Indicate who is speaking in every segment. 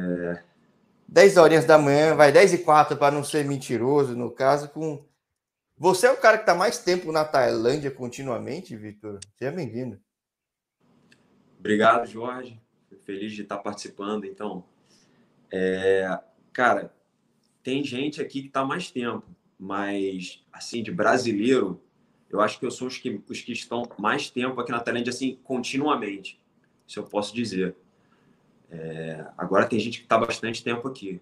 Speaker 1: É... 10 horinhas da manhã, vai 10 e 4 para não ser mentiroso, no caso, com. Você é o cara que está mais tempo na Tailândia continuamente, Vitor? Seja bem-vindo.
Speaker 2: Obrigado, Jorge. Feliz de estar participando. Então, é... cara, tem gente aqui que está mais tempo, mas, assim, de brasileiro, eu acho que eu sou os que, os que estão mais tempo aqui na Tailândia, assim, continuamente. Isso eu posso dizer. É, agora tem gente que está bastante tempo aqui.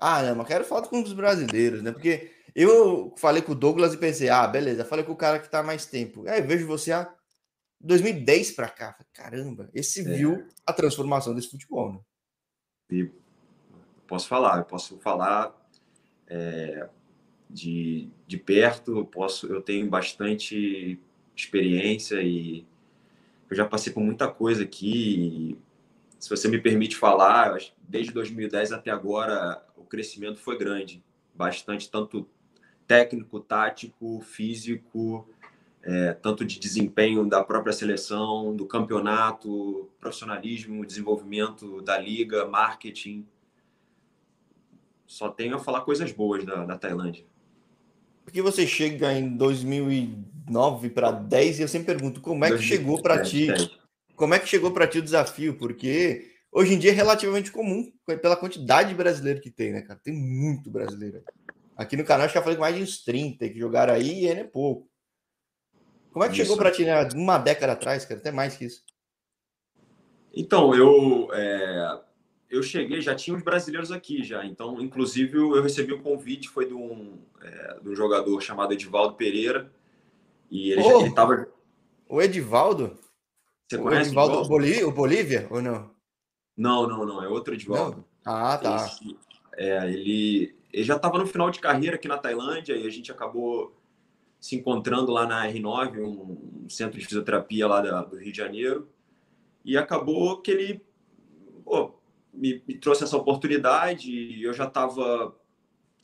Speaker 1: Ah, não, mas quero falar com os brasileiros, né? Porque eu falei com o Douglas e pensei, ah, beleza, falei com o cara que está mais tempo. Aí vejo você há 2010 para cá. Caramba, esse é. viu a transformação desse futebol, né?
Speaker 2: E posso falar, eu posso falar é, de, de perto, eu posso, eu tenho bastante experiência e eu já passei por muita coisa aqui se você me permite falar, desde 2010 até agora o crescimento foi grande, bastante, tanto técnico, tático, físico, é, tanto de desempenho da própria seleção, do campeonato, profissionalismo, desenvolvimento da liga, marketing. Só tenho a falar coisas boas da, da Tailândia.
Speaker 1: Porque você chega em 2009 para 10 e eu sempre pergunto como é que chegou para ti 10 como é que chegou para ti o desafio? Porque hoje em dia é relativamente comum, pela quantidade de brasileiro que tem, né, cara? Tem muito brasileiro. Aqui no canal, acho que já falei com mais de uns 30 que jogaram aí e é pouco. Como é que isso. chegou para ti, né? Uma década atrás, cara? Até mais que isso.
Speaker 2: Então, eu, é, eu cheguei, já tinha os brasileiros aqui já. Então, inclusive, eu recebi o um convite, foi de um, é, de um jogador chamado Edivaldo Pereira. E ele, oh, estava.
Speaker 1: O Edivaldo? Você o conhece Edivaldo, o, Bolí, o Bolívia ou não?
Speaker 2: Não, não, não. É outro Edivaldo.
Speaker 1: Não? Ah, tá.
Speaker 2: Esse, é, ele, ele já estava no final de carreira aqui na Tailândia e a gente acabou se encontrando lá na R9, um, um centro de fisioterapia lá da, do Rio de Janeiro. E acabou que ele pô, me, me, trouxe essa oportunidade e eu já estava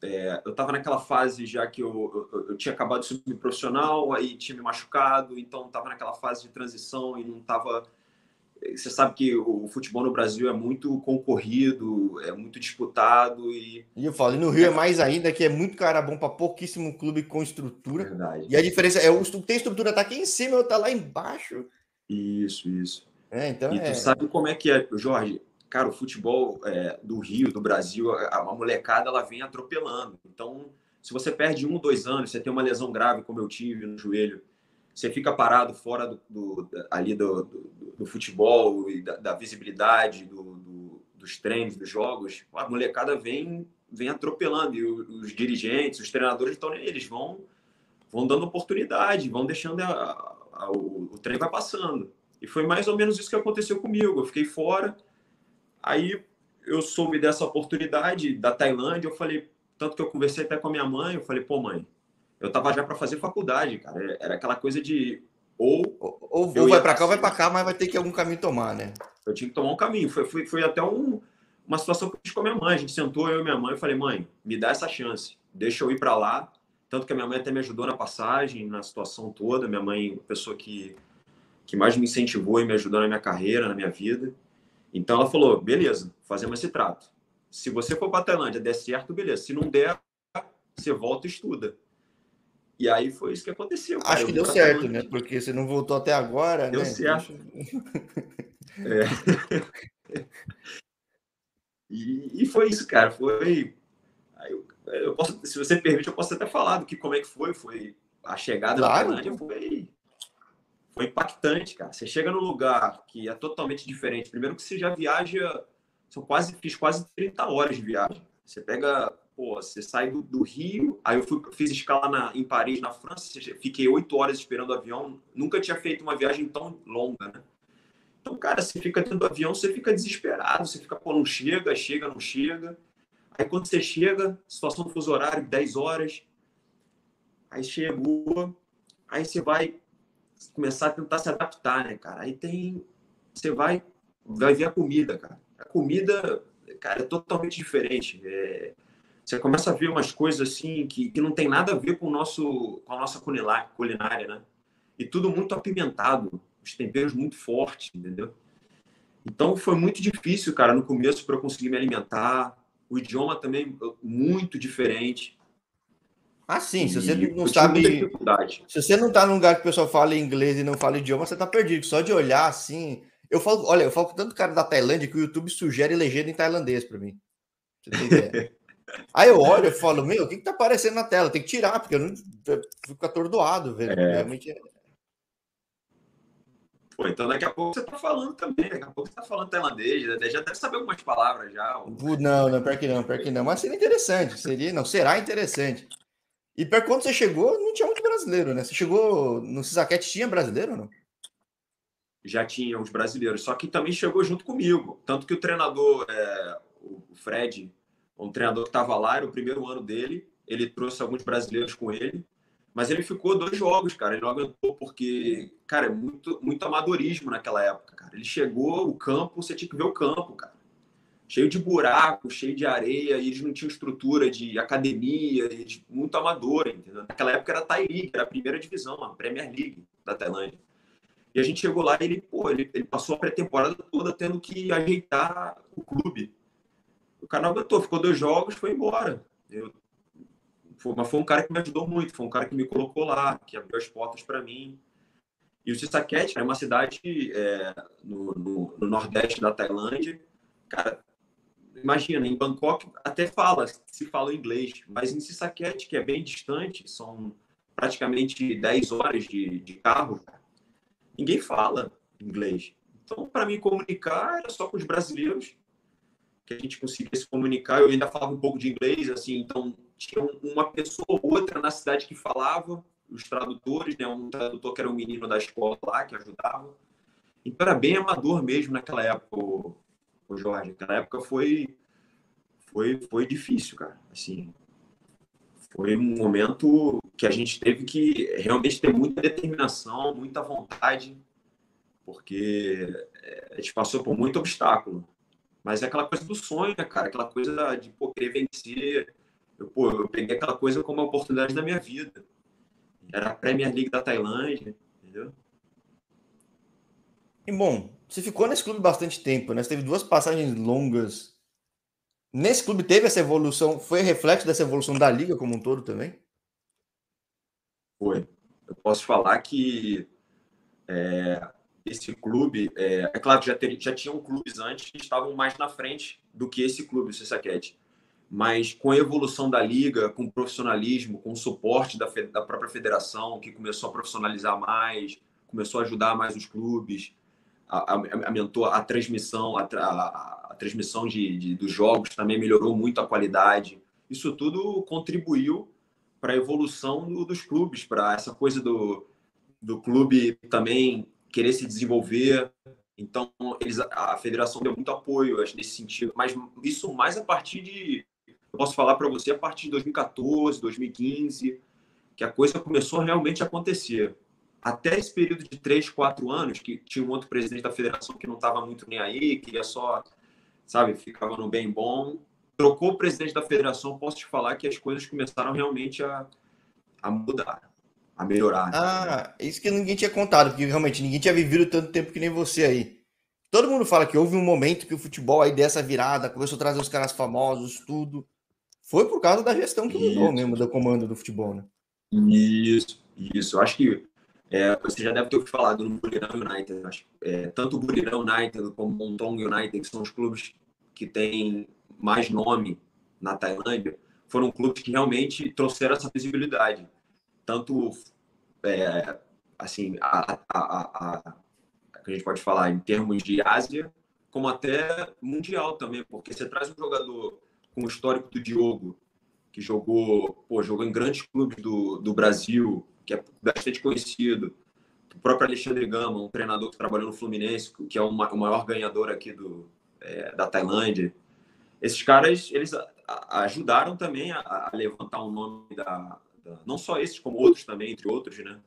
Speaker 2: é, eu estava naquela fase já que eu, eu, eu, tinha acabado de subir profissional, aí tinha me machucado, então estava naquela fase de transição e não estava. Você sabe que o futebol no Brasil é muito concorrido, é muito disputado e.
Speaker 1: E eu falo, e no Rio é mais ainda, que é muito cara bom para pouquíssimo clube com estrutura.
Speaker 2: Verdade.
Speaker 1: E a diferença é o tem estrutura tá aqui em cima, eu tá lá embaixo.
Speaker 2: Isso, isso.
Speaker 1: É, então
Speaker 2: e
Speaker 1: é...
Speaker 2: tu sabe como é que é, Jorge? Cara, o futebol é, do Rio, do Brasil, a, a molecada ela vem atropelando. Então, se você perde um, dois anos, você tem uma lesão grave, como eu tive no joelho, você fica parado fora do, do ali do, do, do, futebol e da, da visibilidade dos treinos, dos jogos, a molecada vem vem atropelando e os, dirigentes, os treinadores estão eles vão vão dando oportunidade, vão deixando a, a, o, o trem vai passando. E foi mais ou menos isso que aconteceu comigo. Eu fiquei fora, Aí eu soube dessa oportunidade da Tailândia, eu falei, tanto que eu conversei até com a minha mãe, eu falei, pô, mãe, eu tava já para fazer faculdade, cara. Era aquela coisa de ou
Speaker 1: ou, ou vai para cá ou vai para cá, mas vai ter que algum caminho tomar, né?
Speaker 2: Eu tinha que tomar um caminho. Foi, foi, foi até um, uma situação que eu fiz com a minha mãe. A gente sentou, eu e minha mãe, e falei, mãe, me dá essa chance, deixa eu ir para lá. Tanto que a minha mãe até me ajudou na passagem, na situação toda. Minha mãe, pessoa que, que mais me incentivou e me ajudou na minha carreira, na minha vida. Então ela falou: beleza, fazemos esse trato. Se você for para a Tailândia, der certo, beleza. Se não der, você volta e estuda. E aí foi isso que aconteceu.
Speaker 1: Cara. Acho que deu certo, Tailândia. né? Porque você não voltou até agora,
Speaker 2: deu
Speaker 1: né?
Speaker 2: certo. é. e, e, foi isso, cara. Foi. Eu, eu posso, se você permite, eu posso até falar do que como é que foi. Foi a chegada claro. da Tailândia foi foi impactante, cara. Você chega num lugar que é totalmente diferente. Primeiro que você já viaja, são quase, fiz quase 30 horas de viagem. Você pega, pô, você sai do, do Rio, aí eu fui, fiz escala na, em Paris, na França, fiquei oito horas esperando o avião. Nunca tinha feito uma viagem tão longa, né? Então, cara, você fica dentro do avião, você fica desesperado, você fica, pô, não chega, chega, não chega. Aí quando você chega, situação do fuso horário, 10 horas, aí chegou, aí você vai começar a tentar se adaptar, né, cara? Aí tem. Você vai, vai ver a comida, cara. A comida, cara, é totalmente diferente. É, você começa a ver umas coisas assim que, que não tem nada a ver com, o nosso, com a nossa culinária, né? E tudo muito apimentado, os temperos muito fortes, entendeu? Então foi muito difícil, cara, no começo para eu conseguir me alimentar. O idioma também muito diferente.
Speaker 1: Ah, sim. Se você não sabe. Se você não tá num lugar que o pessoal fala inglês e não fala idioma, você tá perdido. Só de olhar assim. Eu falo, olha, eu falo com tanto cara da Tailândia que o YouTube sugere legenda em tailandês para mim. Aí eu olho e falo, meu, o que, que tá aparecendo na tela? Tem que tirar, porque eu não eu fico atordoado, velho. É. Realmente é.
Speaker 2: Pô, então daqui a pouco você tá falando também, daqui a pouco você tá falando tailandês, né? já deve saber algumas palavras já.
Speaker 1: Não, não, pior que não, pior que não. Mas seria interessante, seria, não, será interessante. E para quando você chegou, não tinha muito brasileiro, né? Você chegou no Cisaquete, tinha brasileiro ou não?
Speaker 2: Já tinha os brasileiros, só que também chegou junto comigo. Tanto que o treinador, é, o Fred, um treinador que estava lá, era o primeiro ano dele, ele trouxe alguns brasileiros com ele, mas ele ficou dois jogos, cara. Ele não aguentou porque, cara, é muito, muito amadorismo naquela época, cara. Ele chegou, o campo, você tinha que ver o campo, cara cheio de buraco, cheio de areia, e eles não tinham estrutura de academia, muito amadora, entendeu? Naquela época era Thai League, era a primeira divisão, a Premier League da Tailândia. E a gente chegou lá e ele, pô, ele, ele passou a pré-temporada toda tendo que ajeitar o clube. O cara não aguentou, ficou dois jogos, foi embora. Eu, foi, mas foi um cara que me ajudou muito, foi um cara que me colocou lá, que abriu as portas para mim. E o Sisaket é uma cidade é, no, no, no, nordeste da Tailândia. Cara, imagina, em Bangkok até fala, se fala inglês, mas em Sisaket, que é bem distante, são praticamente 10 horas de, de carro, ninguém fala inglês. Então, para me comunicar, era só com os brasileiros que a gente conseguia se comunicar. Eu ainda falava um pouco de inglês, assim, então tinha uma pessoa ou outra na cidade que falava, os tradutores, né? Um tradutor que era um menino da escola lá que ajudava. Então era bem amador mesmo naquela época, Jorge. Naquela época foi, foi, foi difícil, cara. Assim, foi um momento que a gente teve que realmente ter muita determinação, muita vontade, porque é, a gente passou por muito obstáculo. Mas é aquela coisa do sonho, né, cara? Aquela coisa de pô, querer vencer. Eu, pô, eu peguei aquela coisa como uma oportunidade da minha vida. Era a Premier League da Tailândia, entendeu?
Speaker 1: E bom, você ficou nesse clube bastante tempo, né? Você teve duas passagens longas. Nesse clube teve essa evolução, foi reflexo dessa evolução da liga como um todo também?
Speaker 2: Foi. Eu posso falar que é, esse clube, é, é, claro que já, ter, já tinham clubes antes que estavam mais na frente do que esse clube, o Sessaquete. Mas com a evolução da liga, com o profissionalismo, com o suporte da, da própria federação, que começou a profissionalizar mais, começou a ajudar mais os clubes, aumentou a, transmissão, a, a, a transmissão de, de, dos jogos também melhorou muito a qualidade. Isso tudo contribuiu para a evolução do, dos clubes, para essa coisa do, do clube também querer se desenvolver. Então, eles, a federação deu muito apoio acho, nesse sentido, mas isso mais a partir de, eu posso falar para você, a partir de 2014, 2015, que a coisa começou realmente a acontecer até esse período de três, quatro anos, que tinha um outro presidente da federação que não estava muito nem aí, queria só, sabe, ficava no bem bom. Trocou o presidente da federação, posso te falar que as coisas começaram realmente a, a mudar, a melhorar.
Speaker 1: Ah, isso que ninguém tinha contado, porque realmente ninguém tinha vivido tanto tempo que nem você aí. Todo mundo fala que houve um momento que o futebol aí dessa virada, começou a trazer os caras famosos, tudo. Foi por causa da gestão que mudou mesmo, do comando do futebol, né?
Speaker 2: Isso, isso. Eu acho que é, você já deve ter ouvido falar do Buriram United. Acho, é, tanto o Buriram United como o Montong United, que são os clubes que têm mais nome na Tailândia, foram clubes que realmente trouxeram essa visibilidade. Tanto, é, assim, a, a, a, a, que a gente pode falar em termos de Ásia, como até mundial também, porque você traz um jogador com o histórico do Diogo, que jogou, pô, jogou em grandes clubes do, do Brasil, que é bastante conhecido. O próprio Alexandre Gama, um treinador que trabalhou no Fluminense, que é o maior ganhador aqui do, é, da Tailândia. Esses caras, eles ajudaram também a, a levantar o um nome da, da, Não só esses, como outros também, entre outros, né?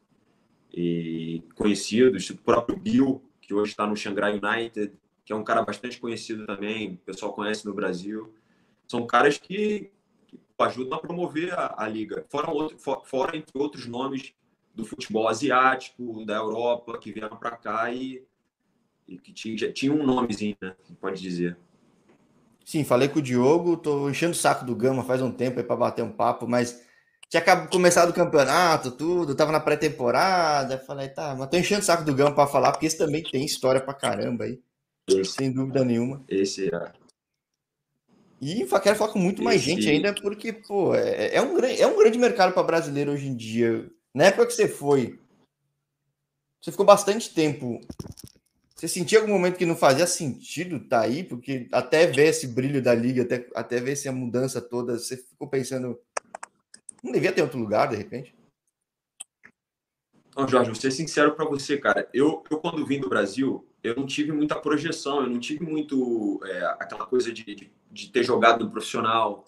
Speaker 2: E conhecidos, o próprio Bill, que hoje está no Shanghai United, que é um cara bastante conhecido também, o pessoal conhece no Brasil. São caras que, ajudam a promover a, a liga. Fora, outro, for, fora, entre outros nomes do futebol asiático, da Europa, que vieram para cá e, e que tinha, tinha um nomezinho, né? Pode dizer.
Speaker 1: Sim, falei com o Diogo, tô enchendo o saco do Gama faz um tempo aí para bater um papo, mas tinha começado o campeonato, tudo, tava na pré-temporada, falei, tá, mas tô enchendo o saco do Gama para falar, porque esse também tem história pra caramba aí. Esse, sem dúvida nenhuma.
Speaker 2: Esse é.
Speaker 1: E quero falar com muito mais esse... gente ainda, porque, pô, é, é, um, é um grande mercado para brasileiro hoje em dia. Na época que você foi, você ficou bastante tempo. Você sentia algum momento que não fazia sentido estar tá aí? Porque até ver esse brilho da liga, até, até ver essa mudança toda, você ficou pensando, não devia ter outro lugar, de repente?
Speaker 2: Não, Jorge, vou ser sincero para você, cara. Eu, eu, quando vim do Brasil, eu não tive muita projeção, eu não tive muito é, aquela coisa de, de, de, ter jogado no profissional.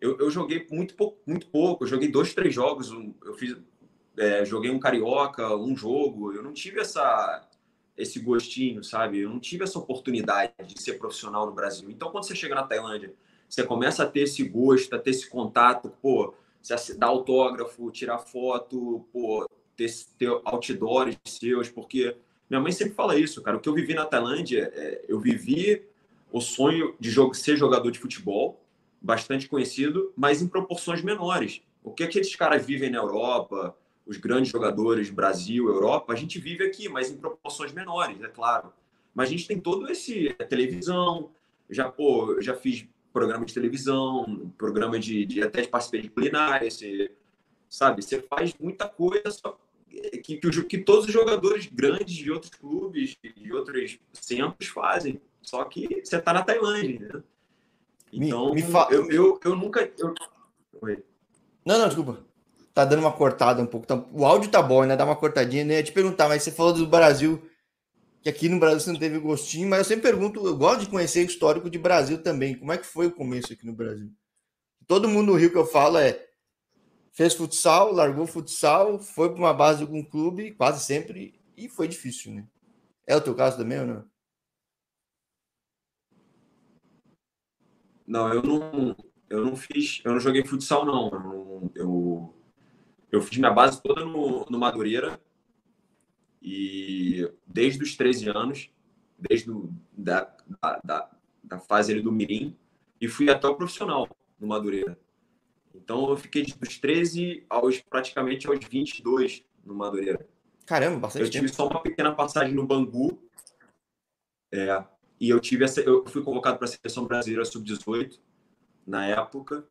Speaker 2: Eu, eu, joguei muito pouco, muito pouco. Eu joguei dois, três jogos. Eu fiz, é, joguei um carioca, um jogo. Eu não tive essa esse gostinho, sabe? Eu não tive essa oportunidade de ser profissional no Brasil. Então, quando você chega na Tailândia, você começa a ter esse gosto, a ter esse contato, pô, você dar autógrafo, tirar foto, pô, ter, ter outdoors seus, porque minha mãe sempre fala isso, cara. O que eu vivi na Tailândia, é, eu vivi o sonho de jogo, ser jogador de futebol, bastante conhecido, mas em proporções menores. O que aqueles caras vivem na Europa, os grandes jogadores, Brasil, Europa, a gente vive aqui, mas em proporções menores, é claro. Mas a gente tem todo esse é, televisão, já pô, já fiz programa de televisão, programa de, de até de participei de culinária, você, sabe? Você faz muita coisa só que, que, que, todos os jogadores grandes de outros clubes, de outros centros fazem. Só que você está na Tailândia, né? Então, me, me fa... eu, eu, eu nunca. Eu...
Speaker 1: Oi. Não, não, desculpa. Tá dando uma cortada um pouco. Tá... O áudio tá bom, né? Dá uma cortadinha. Né? Eu ia te perguntar, mas você falou do Brasil que aqui no Brasil você não teve gostinho, mas eu sempre pergunto, eu gosto de conhecer o histórico de Brasil também. Como é que foi o começo aqui no Brasil? Todo mundo no Rio que eu falo é fez futsal, largou futsal, foi para uma base de algum clube, quase sempre, e foi difícil, né? É o teu caso também ou não?
Speaker 2: Não, eu não, eu não fiz, eu não joguei futsal não. Eu, eu, eu fiz minha base toda no, no Madureira, e desde os 13 anos, desde do, da, da, da, fase ali do Mirim, e fui até o profissional no Madureira. Então eu fiquei dos 13 aos praticamente aos 22 no Madureira.
Speaker 1: Caramba, bastante
Speaker 2: Eu tive só uma pequena passagem no Bangu. É, e eu tive essa, eu fui convocado para a seleção brasileira sub-18 na época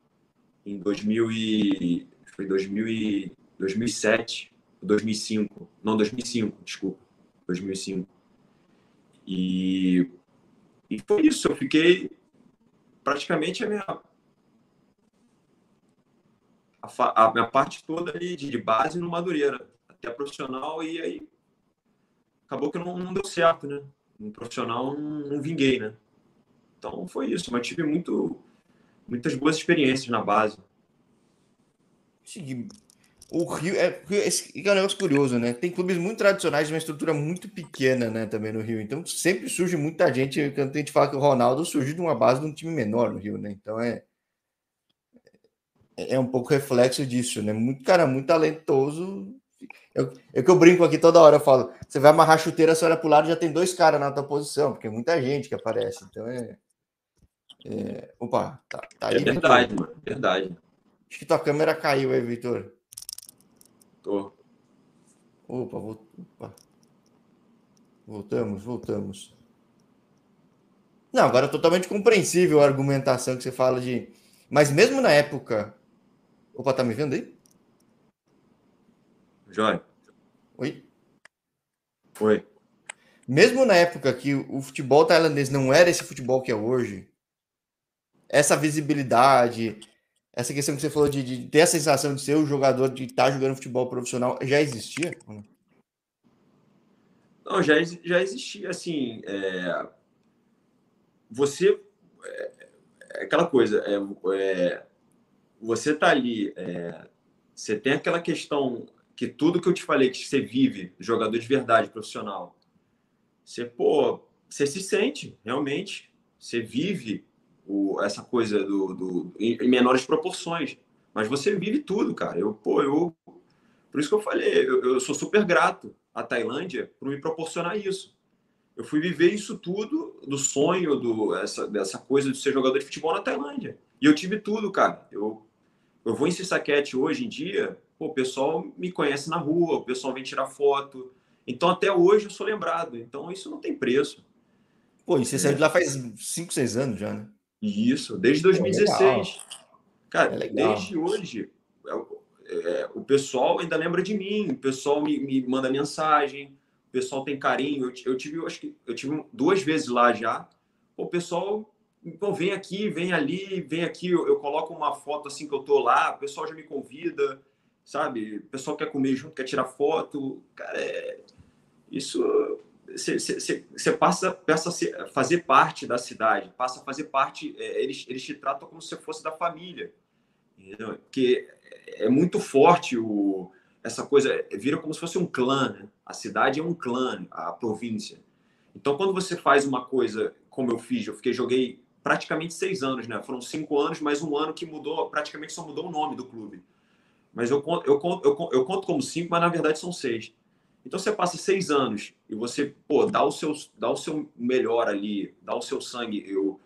Speaker 2: em 2000 e, foi 2000 e, 2007 2005. Não, 2005, desculpa. 2005. E, e foi isso. Eu fiquei praticamente a minha a, minha parte toda ali de, base no Madureira, até profissional, e aí acabou que não, não deu certo, né? No profissional não, não, vinguei, né? Então foi isso, mas tive muito, muitas boas experiências na base.
Speaker 1: O Rio é, esse é um negócio curioso, né? Tem clubes muito tradicionais uma estrutura muito pequena, né? Também no Rio. Então sempre surge muita gente. Quando a gente fala que o Ronaldo surgiu de uma base de um time menor no Rio, né? Então é é um pouco reflexo disso, né? Muito cara, muito talentoso. Eu, é que eu brinco aqui toda hora, eu falo, você vai amarrar chuteira, você olha pro lado já tem dois caras na tua posição, porque é muita gente que aparece. Então é. é opa, tá, tá
Speaker 2: aí. É verdade, mano, verdade.
Speaker 1: Acho que tua câmera caiu aí, Vitor.
Speaker 2: Tô.
Speaker 1: Opa, opa. Voltamos, voltamos. Não, agora é totalmente compreensível a argumentação que você fala de. Mas mesmo na época. Opa, tá me vendo aí?
Speaker 2: Jóia.
Speaker 1: Oi?
Speaker 2: Oi.
Speaker 1: Mesmo na época que o futebol tailandês não era esse futebol que é hoje, essa visibilidade, essa questão que você falou de, de ter a sensação de ser o jogador, de estar tá jogando futebol profissional, já existia?
Speaker 2: Não, já, já existia, assim, é... você, é, é aquela coisa, é, é, você tá ali, é, você tem aquela questão que tudo que eu te falei, que você vive, jogador de verdade, profissional, você, pô, você se sente, realmente, você vive o, essa coisa do, do em, em, menores proporções. Mas você vive tudo, cara. Eu, pô, eu. Por isso que eu falei, eu, eu sou super grato à Tailândia por me proporcionar isso. eu fui viver isso tudo do sonho, do, essa, dessa coisa de ser jogador de futebol na Tailândia. E eu tive tudo, cara. Eu, eu vou em Sissaquete hoje em dia, pô, o pessoal me conhece na rua, o pessoal vem tirar foto. Então, até hoje eu sou lembrado. Então, isso não tem preço.
Speaker 1: Pô, e você é. saiu de lá faz 5, 6 anos já, né?
Speaker 2: Isso, desde 2016. Pô, cara, é desde hoje, é, é, o pessoal ainda lembra de mim, o pessoal me, me manda mensagem, pessoal tem carinho. Eu, eu tive, acho que eu tive duas vezes lá já. o pessoal pô, vem aqui, vem ali, vem aqui. Eu, eu, coloco uma foto assim que eu tô lá, o pessoal já me convida, sabe? O pessoal quer comer junto, quer tirar foto. Cara, é, isso você passa, passa a fazer parte da cidade, passa a fazer parte. É, eles, eles te tratam como se fosse da família, entendeu? Porque é muito forte o essa coisa vira como se fosse um clã. Né? A cidade é um clã, a província. Então, quando você faz uma coisa como eu fiz, eu fiquei joguei praticamente seis anos, né? Foram cinco anos, mais um ano que mudou, praticamente só mudou o nome do clube. Mas eu conto, eu conto, eu conto, eu conto como cinco, mas na verdade são seis. Então você passa seis anos e você, pô, dá o seu, dá o seu melhor ali, dá o seu sangue. Eu,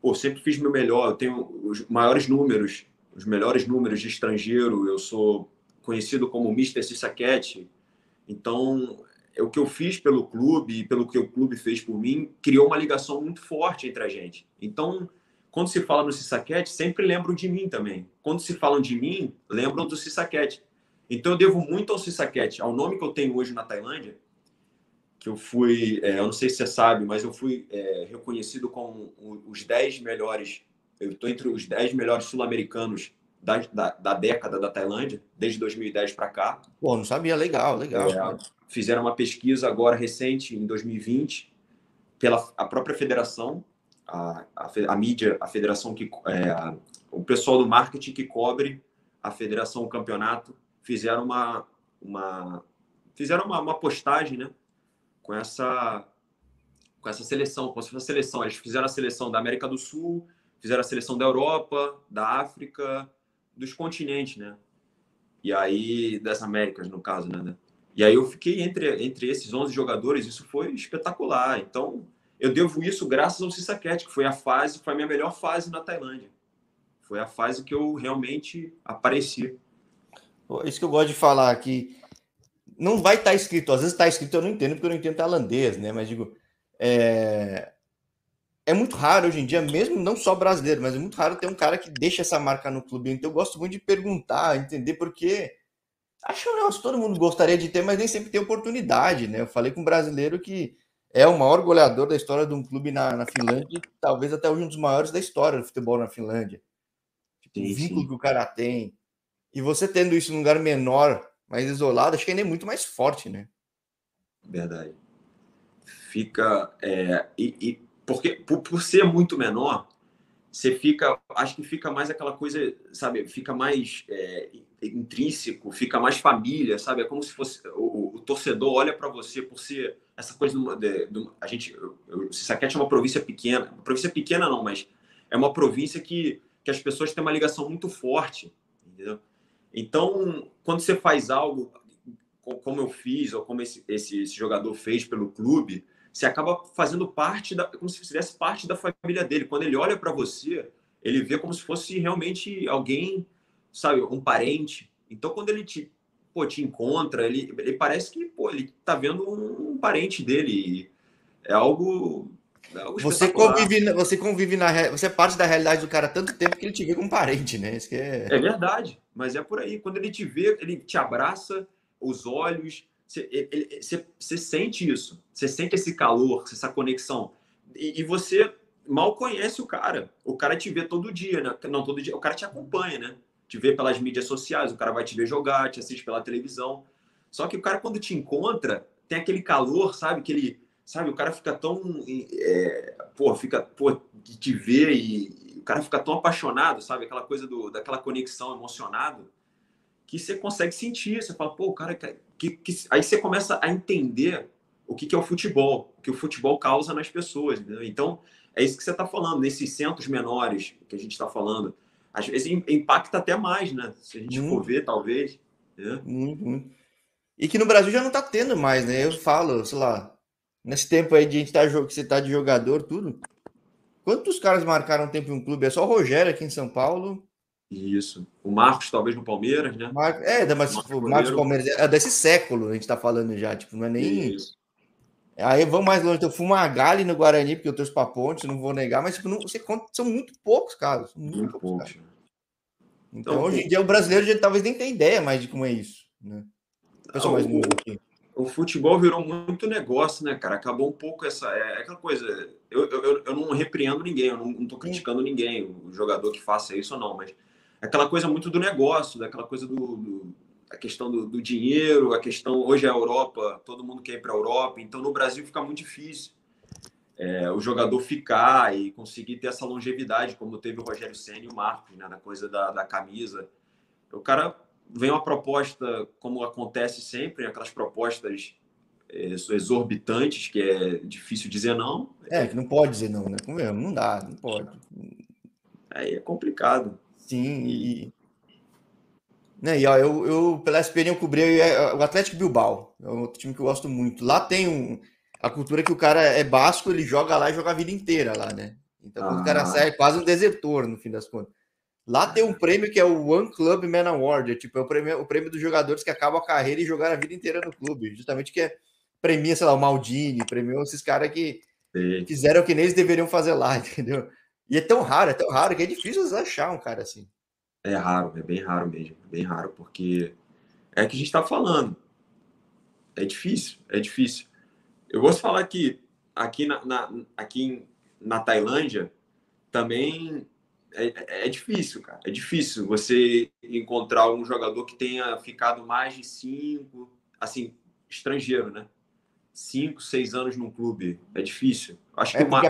Speaker 2: pô, sempre fiz meu melhor. Eu tenho os maiores números, os melhores números de estrangeiro. Eu sou conhecido como Mr. Sissaquete. Então, o que eu fiz pelo clube e pelo que o clube fez por mim criou uma ligação muito forte entre a gente. Então, quando se fala no Sissaquete, sempre lembram de mim também. Quando se falam de mim, lembram do Sissaquete. Então, eu devo muito ao Sissaquete, ao nome que eu tenho hoje na Tailândia, que eu fui, é, eu não sei se você sabe, mas eu fui é, reconhecido como os 10 melhores, eu estou entre os 10 melhores sul-americanos da, da, da, década da Tailândia, desde 2010 para cá.
Speaker 1: Pô, não sabia, legal, legal. É,
Speaker 2: fizeram uma pesquisa agora recente, em 2020, pela a própria federação, a, a, a mídia, a federação que. É, a, o pessoal do marketing que cobre a federação, o campeonato, fizeram uma, uma, fizeram uma, uma postagem né, com, essa, com essa seleção, como se fosse a seleção. Eles fizeram a seleção da América do Sul, fizeram a seleção da Europa, da África, dos continentes, né? E aí, das Américas, no caso, né? E aí eu fiquei entre, entre esses 11 jogadores, isso foi espetacular. Então, eu devo isso graças ao Sissaquete, que foi a fase, foi a minha melhor fase na Tailândia. Foi a fase que eu realmente apareci.
Speaker 1: Isso que eu gosto de falar aqui. Não vai estar escrito, às vezes está escrito, eu não entendo, porque eu não entendo tailandês, né? Mas digo, é, é muito raro hoje em dia, mesmo não só brasileiro, mas é muito raro ter um cara que deixa essa marca no clube. Então eu gosto muito de perguntar, entender porque acho que todo mundo gostaria de ter, mas nem sempre tem oportunidade, né? Eu falei com um brasileiro que é o maior goleador da história de um clube na, na Finlândia, e talvez até hoje um dos maiores da história do futebol na Finlândia. Tipo, o vínculo que o cara tem. E você tendo isso num lugar menor, mais isolado, acho que ainda é muito mais forte, né?
Speaker 2: Verdade. Fica. É, e, e porque por, por ser muito menor, você fica, acho que fica mais aquela coisa, sabe, fica mais é, intrínseco, fica mais família, sabe? É como se fosse o, o torcedor olha para você por ser essa coisa de, de, a gente, o Sissaquete é uma província pequena, uma província pequena não, mas é uma província que, que as pessoas têm uma ligação muito forte, entendeu? Então, quando você faz algo como eu fiz ou como esse, esse, esse jogador fez pelo clube, você acaba fazendo parte da, como se fizesse parte da família dele. Quando ele olha para você, ele vê como se fosse realmente alguém, sabe, um parente. Então, quando ele te, pô, te encontra, ele, ele parece que, pô, ele tá vendo um, um parente dele. É algo
Speaker 1: é você convive, você convive na você é parte da realidade do cara há tanto tempo que ele te vê como parente, né? Isso
Speaker 2: é... é verdade, mas é por aí. Quando ele te vê, ele te abraça, os olhos, você, sente isso, você sente esse calor, essa conexão. E, e, você mal conhece o cara. O cara te vê todo dia, né? Não todo dia, o cara te acompanha, né? Te vê pelas mídias sociais, o cara vai te ver jogar, te assiste pela televisão. Só que o cara, quando te encontra, tem aquele calor, sabe? Que ele, sabe? O cara fica tão. É, pô, fica, pô, te ver e o cara fica tão apaixonado, sabe? Aquela coisa do, daquela conexão emocionado que você consegue sentir. Você fala, pô, cara. Que, que... Aí você começa a entender o que, que é o futebol, o que o futebol causa nas pessoas. Então, é isso que você está falando, nesses centros menores que a gente está falando. Às vezes impacta até mais, né? Se a gente for ver, talvez. Né?
Speaker 1: E que no Brasil já não está tendo mais, né? Eu falo, sei lá, Nesse tempo aí de a gente tá, que você tá de jogador, tudo. Quantos caras marcaram tempo em um clube? É só o Rogério aqui em São Paulo.
Speaker 2: Isso. O Marcos, talvez, no Palmeiras, né?
Speaker 1: Mar... É, mas Marcos, o Marcos Palmeiras é desse século, a gente tá falando já. Tipo, não é nem. Isso. Aí vamos mais longe. Então, Fumagalli no Guarani, porque eu trouxe para Ponte, não vou negar, mas tipo, não, você conta, são muito poucos caras. Muito, muito poucos. Pouco. Então, então, hoje em dia, o brasileiro já talvez nem tenha ideia mais de como é isso. Né?
Speaker 2: O pessoal mais novo aqui o futebol virou muito negócio, né, cara? Acabou um pouco essa. É, é aquela coisa. Eu, eu, eu não repreendo ninguém, eu não, não tô criticando ninguém, o jogador que faça isso ou não, mas aquela coisa muito do negócio, daquela coisa do. do a questão do, do, dinheiro, a questão. Hoje é a Europa, todo mundo quer ir para a Europa, então no Brasil fica muito difícil. É, o jogador ficar e conseguir ter essa longevidade, como teve o Rogério Senna e o Marcos, né, da coisa da, da camisa. O cara vem uma proposta, como acontece sempre, aquelas propostas é, exorbitantes, que é difícil dizer não.
Speaker 1: É, que não pode dizer não, né? Não dá, não pode.
Speaker 2: Aí é complicado.
Speaker 1: Sim, e. Né, e ó, eu, eu, pela SPN, eu cobri o Atlético Bilbao, é outro time que eu gosto muito. Lá tem um, a cultura que o cara é basco, ele joga lá e joga a vida inteira lá, né? Então, quando ah. o cara ah. sai, é quase um desertor, no fim das contas. Lá tem um prêmio que é o One Club Man Award, é tipo, é o prêmio, o prêmio dos jogadores que acabam a carreira e jogaram a vida inteira no clube. Justamente que é premia, sei lá, o Maldini, premiou esses caras que Sim. fizeram o que nem eles deveriam fazer lá, entendeu? E é tão raro, é tão raro que é difícil achar um cara assim.
Speaker 2: É raro, é bem raro mesmo, é bem raro, porque é que a gente está falando. É difícil, é difícil. Eu vou falar que aqui na, na, aqui na Tailândia também é, é, difícil, cara. É difícil você encontrar um jogador que tenha ficado mais de cinco, assim, estrangeiro, né? Cinco, seis anos num clube. É difícil. Acho é que, uma...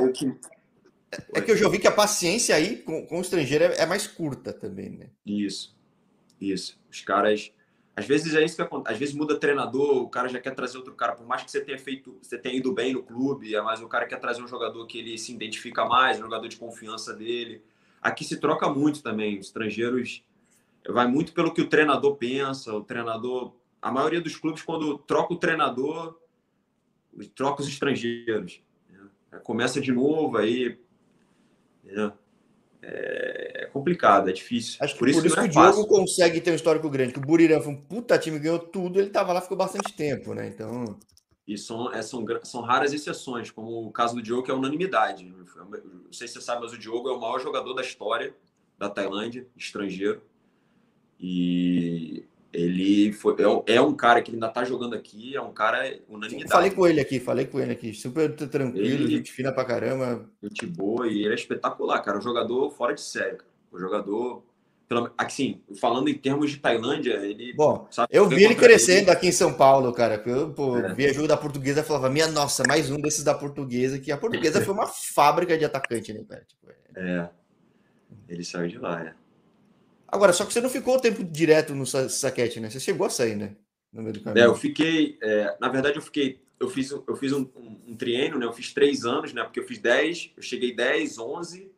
Speaker 1: É que eu já ouvi que a paciência aí com, com o estrangeiro é, é mais curta também, né?
Speaker 2: Isso. Isso. Os caras. Às vezes é isso que acontece. Às vezes muda treinador, o cara já quer trazer outro cara, por mais que você tenha feito, você tenha ido bem no clube, mas o cara quer trazer um jogador que ele se identifica mais, um jogador de confiança dele. Aqui se troca muito também. Os estrangeiros vai muito pelo que o treinador pensa. O treinador, a maioria dos clubes, quando troca o treinador, troca os estrangeiros. Né? Começa de novo, aí. Né? É complicado, é difícil.
Speaker 1: Acho que por isso, por isso que, é o Diogo fácil. consegue ter um histórico grande. Que o Burirã foi um puta time, ganhou tudo, ele tava lá, ficou bastante tempo, né? Então.
Speaker 2: E são, é, são, são raras exceções, como o caso do Diogo, que é unanimidade. Não sei se você sabe, mas o Diogo é o maior jogador da história da Tailândia, estrangeiro. E ele foi, é, é um cara que ainda está jogando aqui, é um cara unanimidade.
Speaker 1: Falei com ele aqui, falei com ele aqui, super tranquilo, ele, gente fina pra caramba.
Speaker 2: Gente boa, e ele é espetacular, cara. Um jogador fora de série, cara. Um jogador assim, falando em termos de Tailândia, ele.
Speaker 1: Bom, eu vi ele crescendo ele. aqui em São Paulo, cara. Eu pô, é. vi a jogo da portuguesa e falava, minha nossa, mais um desses da portuguesa, que a portuguesa foi uma fábrica de atacante, né, cara? Tipo,
Speaker 2: é... é. Ele saiu de lá, é.
Speaker 1: Agora, só que você não ficou o tempo direto no saquete, né? Você chegou a sair, né?
Speaker 2: No meio do caminho. É, eu fiquei. É, na verdade, eu fiquei. Eu fiz, eu fiz um, um, um triênio, né? Eu fiz três anos, né? Porque eu fiz 10, eu cheguei 10, 11,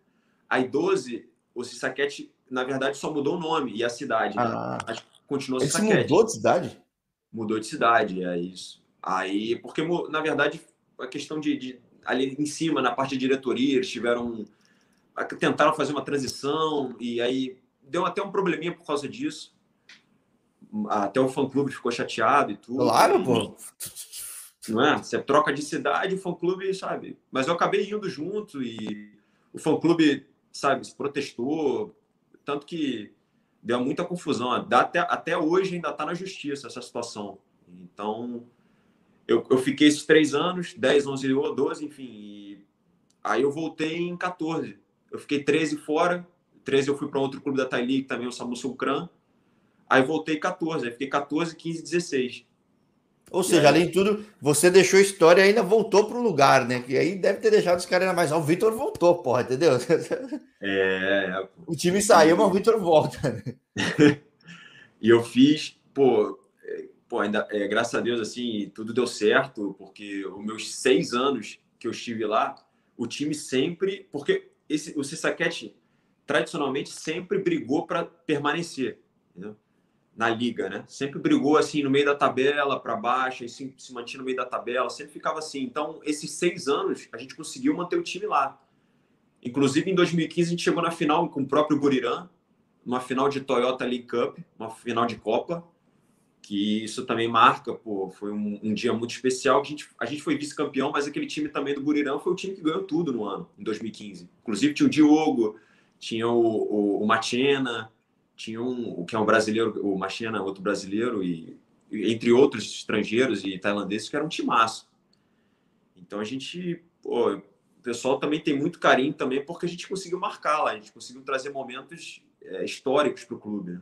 Speaker 2: aí 12, o saquete na verdade, só mudou o nome e a cidade. Né? Ah. Né? continuou
Speaker 1: Ele mudou de cidade?
Speaker 2: Mudou de cidade, é isso. Aí, porque, na verdade, a questão de, de ali em cima, na parte de diretoria, eles tiveram. tentaram fazer uma transição e aí deu até um probleminha por causa disso. Até o fã-clube ficou chateado e tudo.
Speaker 1: Claro, pô.
Speaker 2: Não é? Você troca de cidade, o fã-clube, sabe? Mas eu acabei indo junto e o fã-clube, sabe, se protestou, tanto que deu muita confusão. Até, até hoje ainda está na justiça essa situação. Então, eu, eu fiquei esses três anos, 10, 11, 12, enfim. aí eu voltei em 14. Eu fiquei 13 fora. 13 eu fui para outro clube da Thai League, também o Samsung Kran. Aí voltei 14. Aí fiquei 14, 15, 16.
Speaker 1: Ou seja, é. além de tudo, você deixou a história e ainda voltou para o lugar, né? E aí deve ter deixado os caras ainda mais. o Vitor voltou, porra, entendeu?
Speaker 2: É.
Speaker 1: O time saiu, mas o Vitor volta. Né?
Speaker 2: e eu fiz, pô, é, pô ainda, é, graças a Deus, assim, tudo deu certo, porque os meus seis anos que eu estive lá, o time sempre. Porque esse, o Sissaquete, tradicionalmente, sempre brigou para permanecer. Entendeu? na liga, né? Sempre brigou assim no meio da tabela, para baixo, e se, se mantinha no meio da tabela, sempre ficava assim. Então, esses seis anos, a gente conseguiu manter o time lá. Inclusive, em 2015, a gente chegou na final com o próprio Burirã, uma final de Toyota League Cup, uma final de Copa, que isso também marca, pô, foi um, um dia muito especial. A gente, a gente foi vice-campeão, mas aquele time também do Burirã foi o time que ganhou tudo no ano, em 2015. Inclusive, tinha o Diogo, tinha o, o, o Machena, tinha um, que é um brasileiro, o Machena, outro brasileiro, e, entre outros estrangeiros e tailandeses, que era um timaço. Então a gente, pô, o pessoal também tem muito carinho também porque a gente conseguiu marcar lá, a gente conseguiu trazer momentos é, históricos para o clube. Né?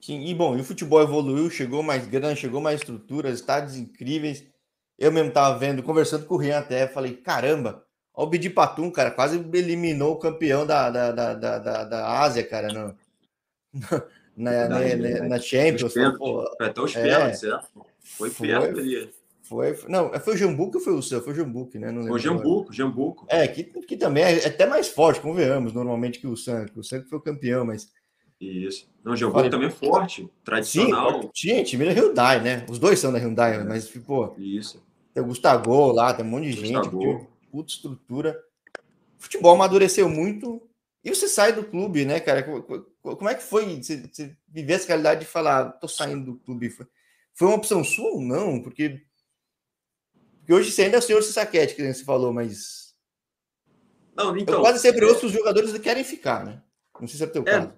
Speaker 1: Sim, e bom, e o futebol evoluiu, chegou mais grande, chegou mais estruturas, estádios incríveis. Eu mesmo estava vendo, conversando com o Rian até, falei, caramba, Olha o Bidi Patum, cara, quase eliminou o campeão da, da, da, da, da Ásia, cara, no, na, na, na, na Champions.
Speaker 2: Foi até os pênaltis, é. Foi perto ali.
Speaker 1: Foi, não, foi o Jambuco ou foi o seu? Foi o Jambuco, né?
Speaker 2: Não foi o Jambuco, Jambuco.
Speaker 1: É, que, que também é, é até mais forte, convenhamos, normalmente, que o Sank. O Sank foi o campeão, mas.
Speaker 2: Isso. Não, o Jambuco também é forte, tradicional. Sim,
Speaker 1: tinha, time da Hyundai, né? Os dois são da Hyundai, é. mas, pô.
Speaker 2: Isso.
Speaker 1: Tem o Gustavo lá, tem um monte de Gustavo. gente puta estrutura. O futebol amadureceu muito. E você sai do clube, né, cara? Como é que foi você, você viver essa realidade de falar, tô saindo do clube? Foi, foi uma opção sua ou não? Porque, porque hoje você ainda é o senhor Sissaquete, que você falou, mas. Não, então. Eu quase sempre é... ouço os jogadores que querem ficar, né? Não sei se é o teu é, caso.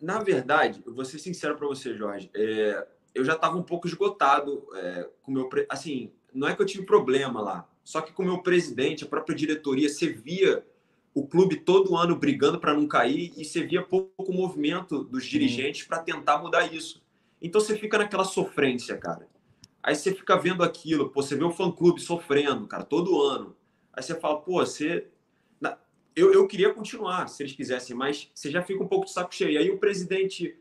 Speaker 2: Na verdade, eu vou ser sincero para você, Jorge. É, eu já estava um pouco esgotado é, com meu. Assim, não é que eu tive problema lá só que com o presidente, a própria diretoria, você via o clube todo ano brigando para não cair e você via pouco movimento dos dirigentes para tentar mudar isso. Então você fica naquela sofrência, cara. Aí você fica vendo aquilo, pô, você vê o fã-clube sofrendo, cara, todo ano. Aí você fala, pô, você... Eu, eu queria continuar, se eles quisessem, mas você já fica um pouco de saco cheio. E aí o presidente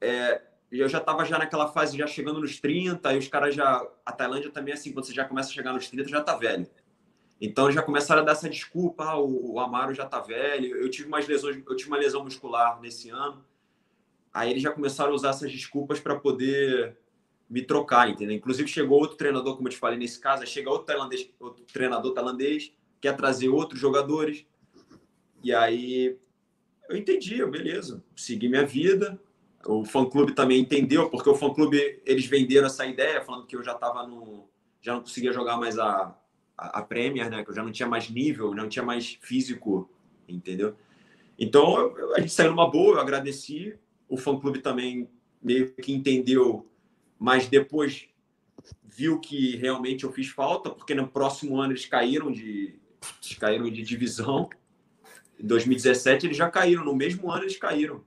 Speaker 2: é, eu já estava já naquela fase, já chegando nos 30, e os caras já. A Tailândia também, assim, quando você já começa a chegar nos 30, já tá velho. Então já começaram a dar essa desculpa, ah, o, o Amaro já tá velho. Eu tive umas lesões, eu tive uma lesão muscular nesse ano. Aí eles já começaram a usar essas desculpas para poder me trocar, entendeu? Inclusive chegou outro treinador, como eu te falei nesse caso, chega outro tailandês, outro treinador tailandês, quer trazer outros jogadores. E aí eu entendi, beleza, segui minha vida, o fã-clube também entendeu, porque o fã-clube, eles venderam essa ideia, falando que eu já estava no... Já não conseguia jogar mais a, a, a Premier, né? Que eu já não tinha mais nível, não tinha mais físico, entendeu? Então, a gente saiu numa boa, eu agradeci. O fã-clube também meio que entendeu, mas depois viu que realmente eu fiz falta, porque no próximo ano eles caíram de, eles caíram de divisão. Em 2017 eles já caíram, no mesmo ano eles caíram.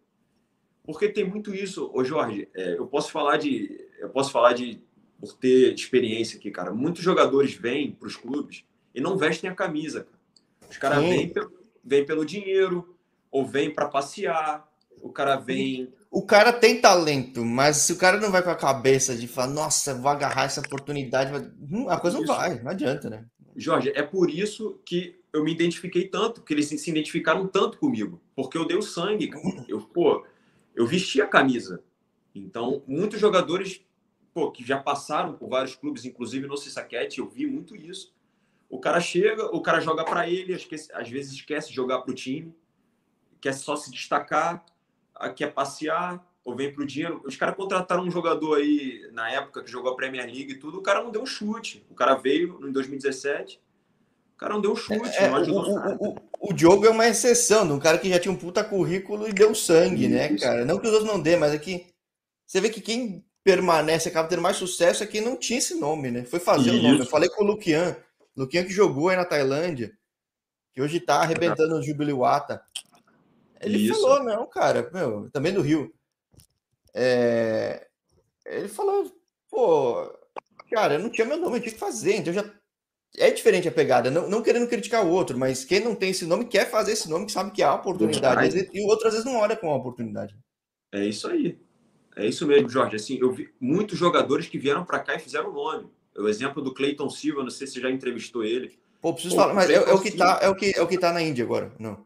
Speaker 2: Porque tem muito isso, ô Jorge, é, eu posso falar de. Eu posso falar de por ter experiência aqui, cara. Muitos jogadores vêm para os clubes e não vestem a camisa. Cara. Os caras vêm pelo, vêm pelo dinheiro, ou vêm para passear, o cara vem.
Speaker 1: O cara tem talento, mas se o cara não vai com a cabeça de falar, nossa, vou agarrar essa oportunidade, hum, a coisa não vai, não adianta, né?
Speaker 2: Jorge, é por isso que eu me identifiquei tanto, que eles se identificaram tanto comigo, porque eu dei o sangue, cara. Eu, pô, eu vesti a camisa. Então, muitos jogadores pô, que já passaram por vários clubes, inclusive no Sissaquete, eu vi muito isso. O cara chega, o cara joga para ele, às vezes esquece de jogar para o time, quer só se destacar, quer passear, ou vem para o dinheiro. Os caras contrataram um jogador aí, na época que jogou a Premier League e tudo, o cara não deu um chute. O cara veio em 2017 cara não deu chute, é, não ajudou
Speaker 1: o, nada. O, o, o, Diogo é uma exceção, de um cara que já tinha um puta currículo e deu sangue, né, Isso. né, cara? Não que os outros não dê, mas aqui é você vê que quem permanece, acaba tendo mais sucesso, é quem não tinha esse nome, né? Foi fazer Isso. o nome. Eu falei com o Luquian, Luquian que jogou aí na Tailândia, que hoje tá arrebentando o Jubiluata. Ele Isso. falou, não, cara, meu, também do Rio. É... Ele falou, pô, cara, eu não tinha meu nome, eu tinha que fazer, então eu já é diferente a pegada, não, não, querendo criticar o outro, mas quem não tem esse nome quer fazer esse nome, que sabe que há oportunidade, vezes, e o outro às vezes não olha com a oportunidade.
Speaker 2: É isso aí. É isso mesmo, Jorge. Assim, eu vi muitos jogadores que vieram para cá e fizeram nome. O exemplo do Cleiton Silva, não sei se você já entrevistou ele.
Speaker 1: Pô, preciso Pô, falar, mas é, é, o que tá, é, o que, é o que tá na Índia agora, não.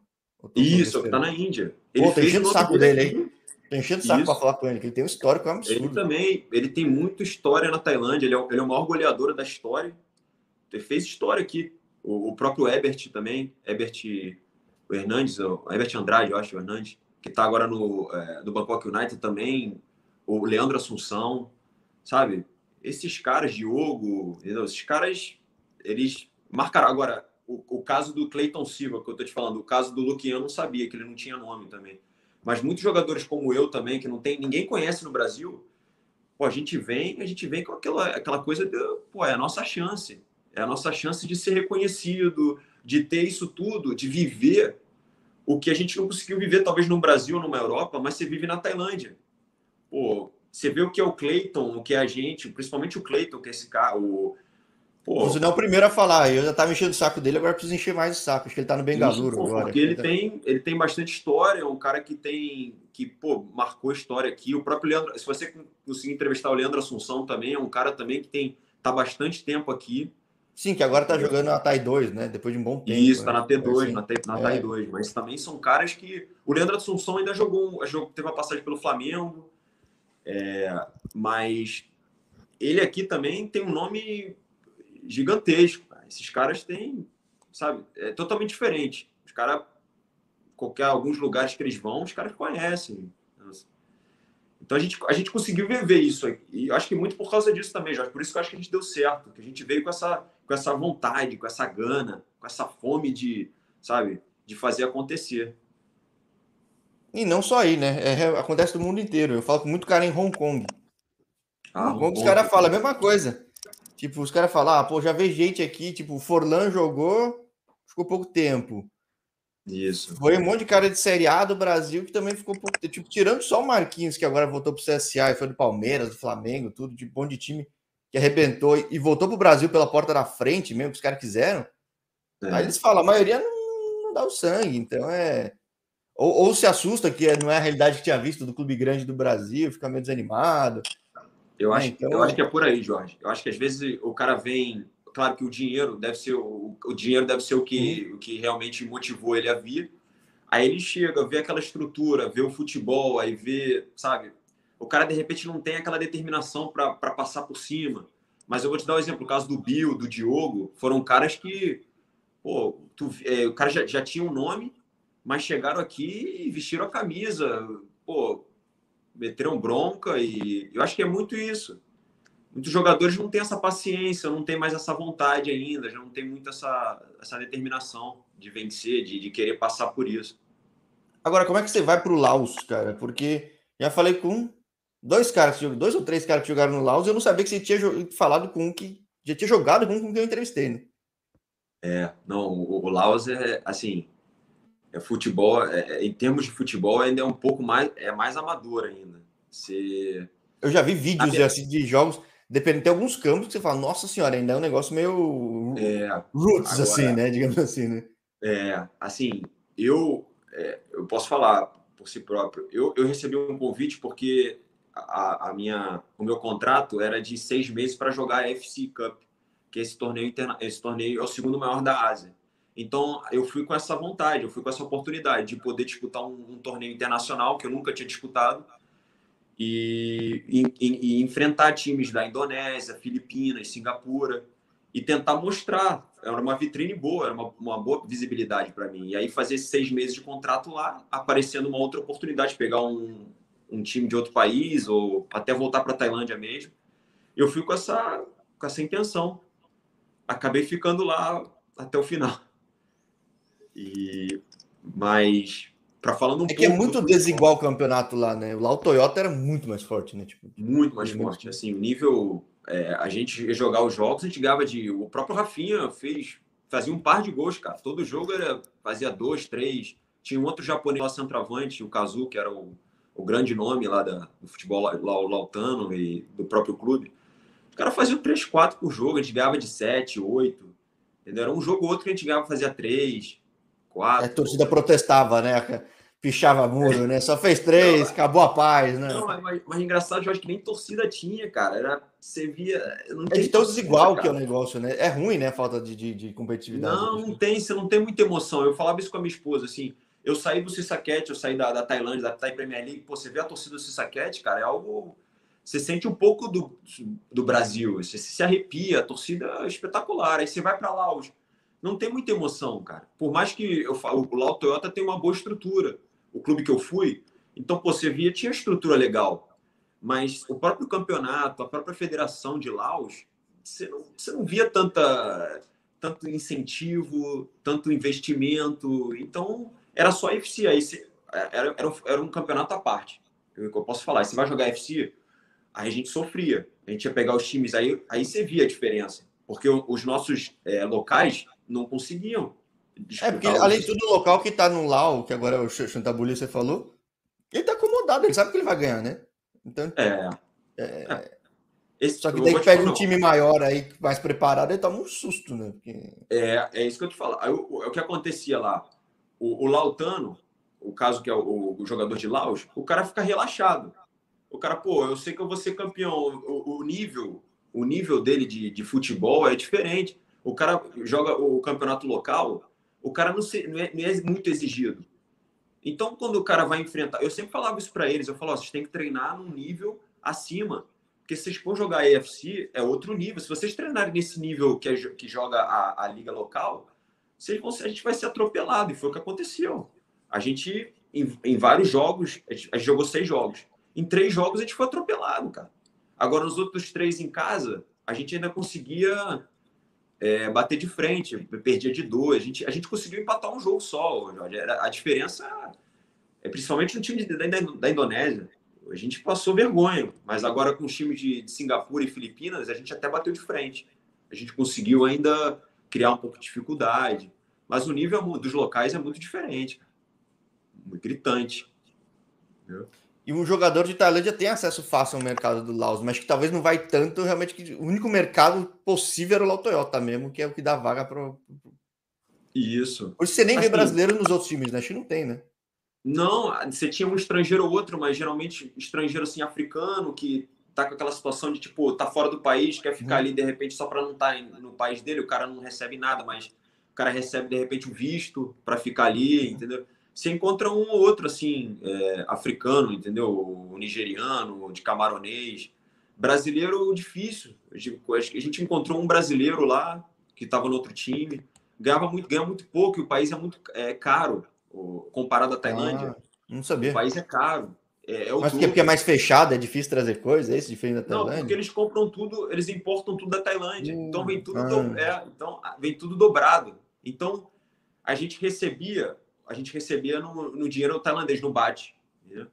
Speaker 2: Isso, é o que tá na Índia.
Speaker 1: Ele Pô, fez o saco dele aí. Tô enchendo o saco para falar com ele, que ele tem um histórico absurdo.
Speaker 2: Ele também, ele tem muita história na Tailândia, ele é, ele é o maior goleador da história. Fez história aqui. O, o próprio Ebert também, Ebert o Hernandes, o Ebert Andrade, eu acho, o Hernandes, que está agora no, é, no Bangkok United também, o Leandro Assunção, sabe? Esses caras, Diogo, entendeu? esses caras, eles marcaram. Agora, o, o caso do Cleiton Silva, que eu tô te falando, o caso do Luquian, eu não sabia, que ele não tinha nome também. Mas muitos jogadores como eu também, que não tem, ninguém conhece no Brasil, pô, a gente vem, a gente vem com aquela, aquela coisa de, pô, é a nossa chance. É a nossa chance de ser reconhecido, de ter isso tudo, de viver o que a gente não conseguiu viver, talvez no Brasil ou numa Europa, mas você vive na Tailândia. Pô, você vê o que é o Clayton, o que é a gente, principalmente o Clayton, que é esse cara, o.
Speaker 1: Pô, você não é o primeiro a falar, eu já estava enchendo o saco dele, agora preciso encher mais o saco, acho que ele está no Bengaluru agora.
Speaker 2: Porque ele tem, ele tem bastante história, é um cara que tem, que, pô, marcou história aqui, o próprio Leandro, se você conseguir entrevistar o Leandro Assunção também, é um cara também que tem, tá bastante tempo aqui,
Speaker 1: Sim, que agora tá jogando na TAI 2, né? Depois de um bom tempo.
Speaker 2: Isso, tá né? na T2, assim, na, T, na é. TAI 2. Mas também são caras que. O Leandro Assunção ainda jogou, teve uma passagem pelo Flamengo. É, mas ele aqui também tem um nome gigantesco. Cara. Esses caras têm, sabe, é totalmente diferente. Os caras, qualquer alguns lugares que eles vão, os caras conhecem. Então a gente, a gente conseguiu viver isso e acho que muito por causa disso também, Jorge. Por isso que eu acho que a gente deu certo, que a gente veio com essa, com essa vontade, com essa gana, com essa fome de, sabe, de fazer acontecer.
Speaker 1: E não só aí, né? É, acontece no mundo inteiro. Eu falo com muito cara em Hong Kong. Ah, Hong Kong, os caras falam a mesma coisa. Tipo, os caras falam, ah, pô, já vejo gente aqui, tipo, o Forlan jogou, ficou pouco tempo.
Speaker 2: Isso.
Speaker 1: Foi um monte de cara de Série A do Brasil que também ficou pouco Tipo, tirando só o Marquinhos, que agora voltou pro CSA e foi do Palmeiras, do Flamengo, tudo, de bom de time que arrebentou e voltou pro Brasil pela porta da frente mesmo, que os caras quiseram. É. Aí eles falam, a maioria não, não dá o sangue, então é. Ou, ou, se assusta, que não é a realidade que tinha visto do clube grande do Brasil, fica meio desanimado.
Speaker 2: Eu acho, então... eu acho que é por aí, Jorge. Eu acho que às vezes o cara vem claro que o dinheiro deve ser o, o dinheiro deve ser o que, uhum. o que realmente motivou ele a vir. Aí ele chega, vê aquela estrutura, vê o futebol, aí vê, sabe? O cara de repente não tem aquela determinação para passar por cima. Mas eu vou te dar um exemplo: o caso do Bill, do Diogo, foram caras que, pô, tu, é, o cara já, já tinha um nome, mas chegaram aqui e vestiram a camisa, pô, meteram bronca e eu acho que é muito isso muitos jogadores não têm essa paciência, não têm mais essa vontade ainda, já não tem muito essa, essa determinação de vencer, de, de querer passar por isso.
Speaker 1: Agora, como é que você vai para o Laos, cara? Porque já falei com dois caras, dois ou três caras que jogaram no Laos, eu não sabia que você tinha falado com um que já tinha jogado com um que eu entrevistei, né?
Speaker 2: É, não, o, o Laos é assim, é futebol, é, é, em termos de futebol ainda é um pouco mais, é mais amador ainda. Você...
Speaker 1: Eu já vi vídeos assim, de jogos depende, tem alguns campos que você fala, nossa senhora, ainda é um negócio meio é, roots, agora, assim, né? Digamos assim, né?
Speaker 2: É, assim, eu, é, eu posso falar por si próprio. Eu, eu recebi um convite porque a, a minha, o meu contrato era de seis meses para jogar a FC Cup, que é esse torneio, interna, esse torneio é o segundo maior da Ásia. Então, eu fui com essa vontade, eu fui com essa oportunidade de poder disputar um, um torneio internacional que eu nunca tinha disputado e, e, e, enfrentar times da Indonésia, Filipinas, Singapura e tentar mostrar. Era uma vitrine boa, era uma, uma boa visibilidade para mim. E aí fazer seis meses de contrato lá, aparecendo uma outra oportunidade, pegar um, um time de outro país ou até voltar para a Tailândia mesmo. Eu fui com essa, com essa intenção. Acabei ficando lá até o final. E mas para falando um
Speaker 1: é pouco. É que é muito desigual o campeonato lá, né? Lá o Toyota era muito mais forte, né? Tipo,
Speaker 2: muito mais forte. Assim, o nível. É, a gente ia jogar os jogos, a gente ganhava de. O próprio Rafinha fez. Fazia um par de gols, cara. Todo jogo era, fazia dois, três. Tinha um outro japonês lá, centroavante, o Kazu, que era o, o grande nome lá da, do futebol lá, o Lautano e do próprio clube. O cara fazia três, quatro por jogo, a gente ganhava de sete, oito. Entendeu? Era um jogo ou outro que a gente ganhava, fazia três, quatro.
Speaker 1: A torcida protestava, né? pichava muro, né? Só fez três, não, acabou a paz, né?
Speaker 2: Não, mas, mas engraçado, eu acho que nem torcida tinha, cara. Era, você via.
Speaker 1: Não é de tão desigual que é o negócio, né? É ruim, né? A falta de, de, de competitividade.
Speaker 2: Não, não tem, você não tem muita emoção. Eu falava isso com a minha esposa, assim. Eu saí do Sissaquete, eu saí da, da Tailândia, da Thai Premier League. Pô, você vê a torcida do Sissaquete, cara, é algo. Você sente um pouco do, do Brasil, você se arrepia, a torcida é espetacular. Aí você vai para Laos, não tem muita emoção, cara. Por mais que eu falo, o Laos Toyota tem uma boa estrutura. O clube que eu fui, então, pô, você via, tinha estrutura legal. Mas o próprio campeonato, a própria federação de Laos, você não, você não via tanta, tanto incentivo, tanto investimento. Então, era só FC. Aí você, era, era, um, era um campeonato à parte. Eu, eu posso falar. Você vai jogar FC, aí a gente sofria. A gente ia pegar os times, aí, aí você via a diferença. Porque os nossos é, locais não conseguiam.
Speaker 1: É, porque além de tudo, o local que tá no Lau, que agora é o Chantabuli, você falou, ele tá acomodado, ele sabe que ele vai ganhar, né? Então. É. é, é. Esse, Só que daí pega um time maior aí, mais preparado, ele toma um susto, né? Porque...
Speaker 2: É, é isso que eu te falo. Aí, o, o, que acontecia lá? O, o Lautano, o caso que é o, o, jogador de Laos, o cara fica relaxado. O cara, pô, eu sei que eu vou ser campeão. O, o nível, o nível dele de, de futebol é diferente. O cara joga o campeonato local, o cara não, se, não, é, não é muito exigido. Então, quando o cara vai enfrentar, eu sempre falava isso para eles, eu falo, vocês têm que treinar num nível acima, porque se vocês for jogar EFC, é outro nível. Se vocês treinarem nesse nível que, é, que joga a, a liga local, vão, a gente vai ser atropelado, e foi o que aconteceu. A gente, em, em vários jogos, a gente, a gente jogou seis jogos. Em três jogos, a gente foi atropelado, cara. Agora, nos outros três em casa, a gente ainda conseguia é, bater de frente, perdia de dois. A gente, a gente conseguiu empatar um jogo só, Jorge. Era, a diferença é principalmente no time de, da, da, Indonésia. A gente passou vergonha, mas agora com os times de, de Singapura e Filipinas, a gente até bateu de frente. A gente conseguiu ainda criar um pouco de dificuldade. Mas o nível dos locais é muito diferente, muito gritante.
Speaker 1: Entendeu? E um jogador de Tailândia tem acesso fácil ao mercado do Laos, mas que talvez não vai tanto, realmente, que o único mercado possível era o Lau Toyota mesmo, que é o que dá vaga para.
Speaker 2: Isso.
Speaker 1: Hoje você nem vê brasileiro nos outros times, né? Acho que não tem, né?
Speaker 2: Não, você tinha um estrangeiro ou outro, mas geralmente estrangeiro assim, africano, que tá com aquela situação de tipo, tá fora do país, quer ficar uhum. ali de repente só para não estar tá no país dele, o cara não recebe nada, mas o cara recebe de repente um visto para ficar ali, entendeu? você encontra um ou outro, assim, é, africano, entendeu? O nigeriano, de camaronês. Brasileiro, difícil. A gente encontrou um brasileiro lá, que estava no outro time. Ganhava muito, ganha muito pouco, e o país é muito é, caro, comparado à Tailândia. Ah,
Speaker 1: não sabia.
Speaker 2: O país é caro. É,
Speaker 1: é Mas porque, porque é mais fechado, é difícil trazer coisa, é isso diferente da Tailândia?
Speaker 2: Não, porque eles compram tudo, eles importam tudo da Tailândia. Hum, então vem tudo, ah. do, é, então vem tudo dobrado. Então a gente recebia a gente recebia no, no dinheiro tailandês, no bate. Né?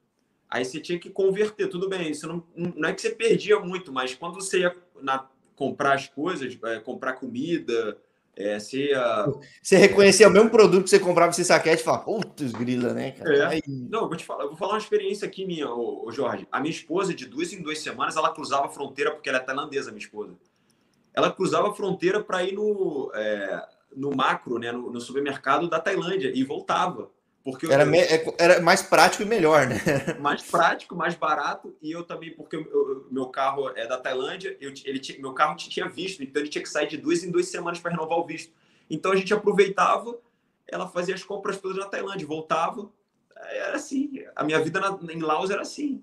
Speaker 2: Aí você tinha que converter, tudo bem. Isso não, não é que você perdia muito, mas quando você ia na, comprar as coisas, é, comprar comida, é, você ia...
Speaker 1: Você reconhecia o mesmo produto que você comprava esse saquete e falava, putz, grila, né, cara?
Speaker 2: É. Não, eu vou te falar, vou falar uma experiência aqui minha, ô, ô, Jorge. A minha esposa, de duas em duas semanas, ela cruzava a fronteira, porque ela é tailandesa, minha esposa. Ela cruzava a fronteira para ir no... É no macro, né, no, no, supermercado da Tailândia e voltava. Porque
Speaker 1: era, eu, é, era mais prático e melhor, né?
Speaker 2: Mais prático, mais barato. E eu também, porque eu, meu carro é da Tailândia, eu, ele meu carro tinha visto, então ele tinha que sair de duas em duas semanas para renovar o visto. Então a gente aproveitava, ela fazia as compras todas na Tailândia, voltava. Era assim. A minha vida na, em Laos era assim.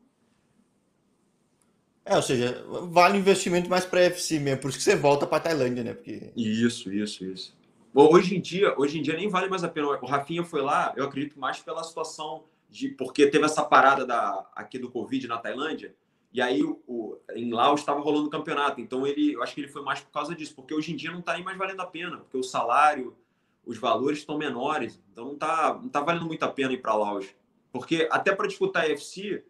Speaker 1: É, ou seja, vale investimento mais para FC mesmo, por isso que você volta para Tailândia, né? Porque...
Speaker 2: Isso, isso, isso. Hoje em dia, hoje em dia nem vale mais a pena. O Rafinha foi lá, eu acredito mais pela situação de porque teve essa parada da aqui do Covid na Tailândia. E aí o, em Laos estava rolando o campeonato. Então ele, eu acho que ele foi mais por causa disso, porque hoje em dia não está nem mais valendo a pena, porque o salário, os valores estão menores. Então não está não tá valendo muito a pena ir para Laos. Porque até para disputar a UFC,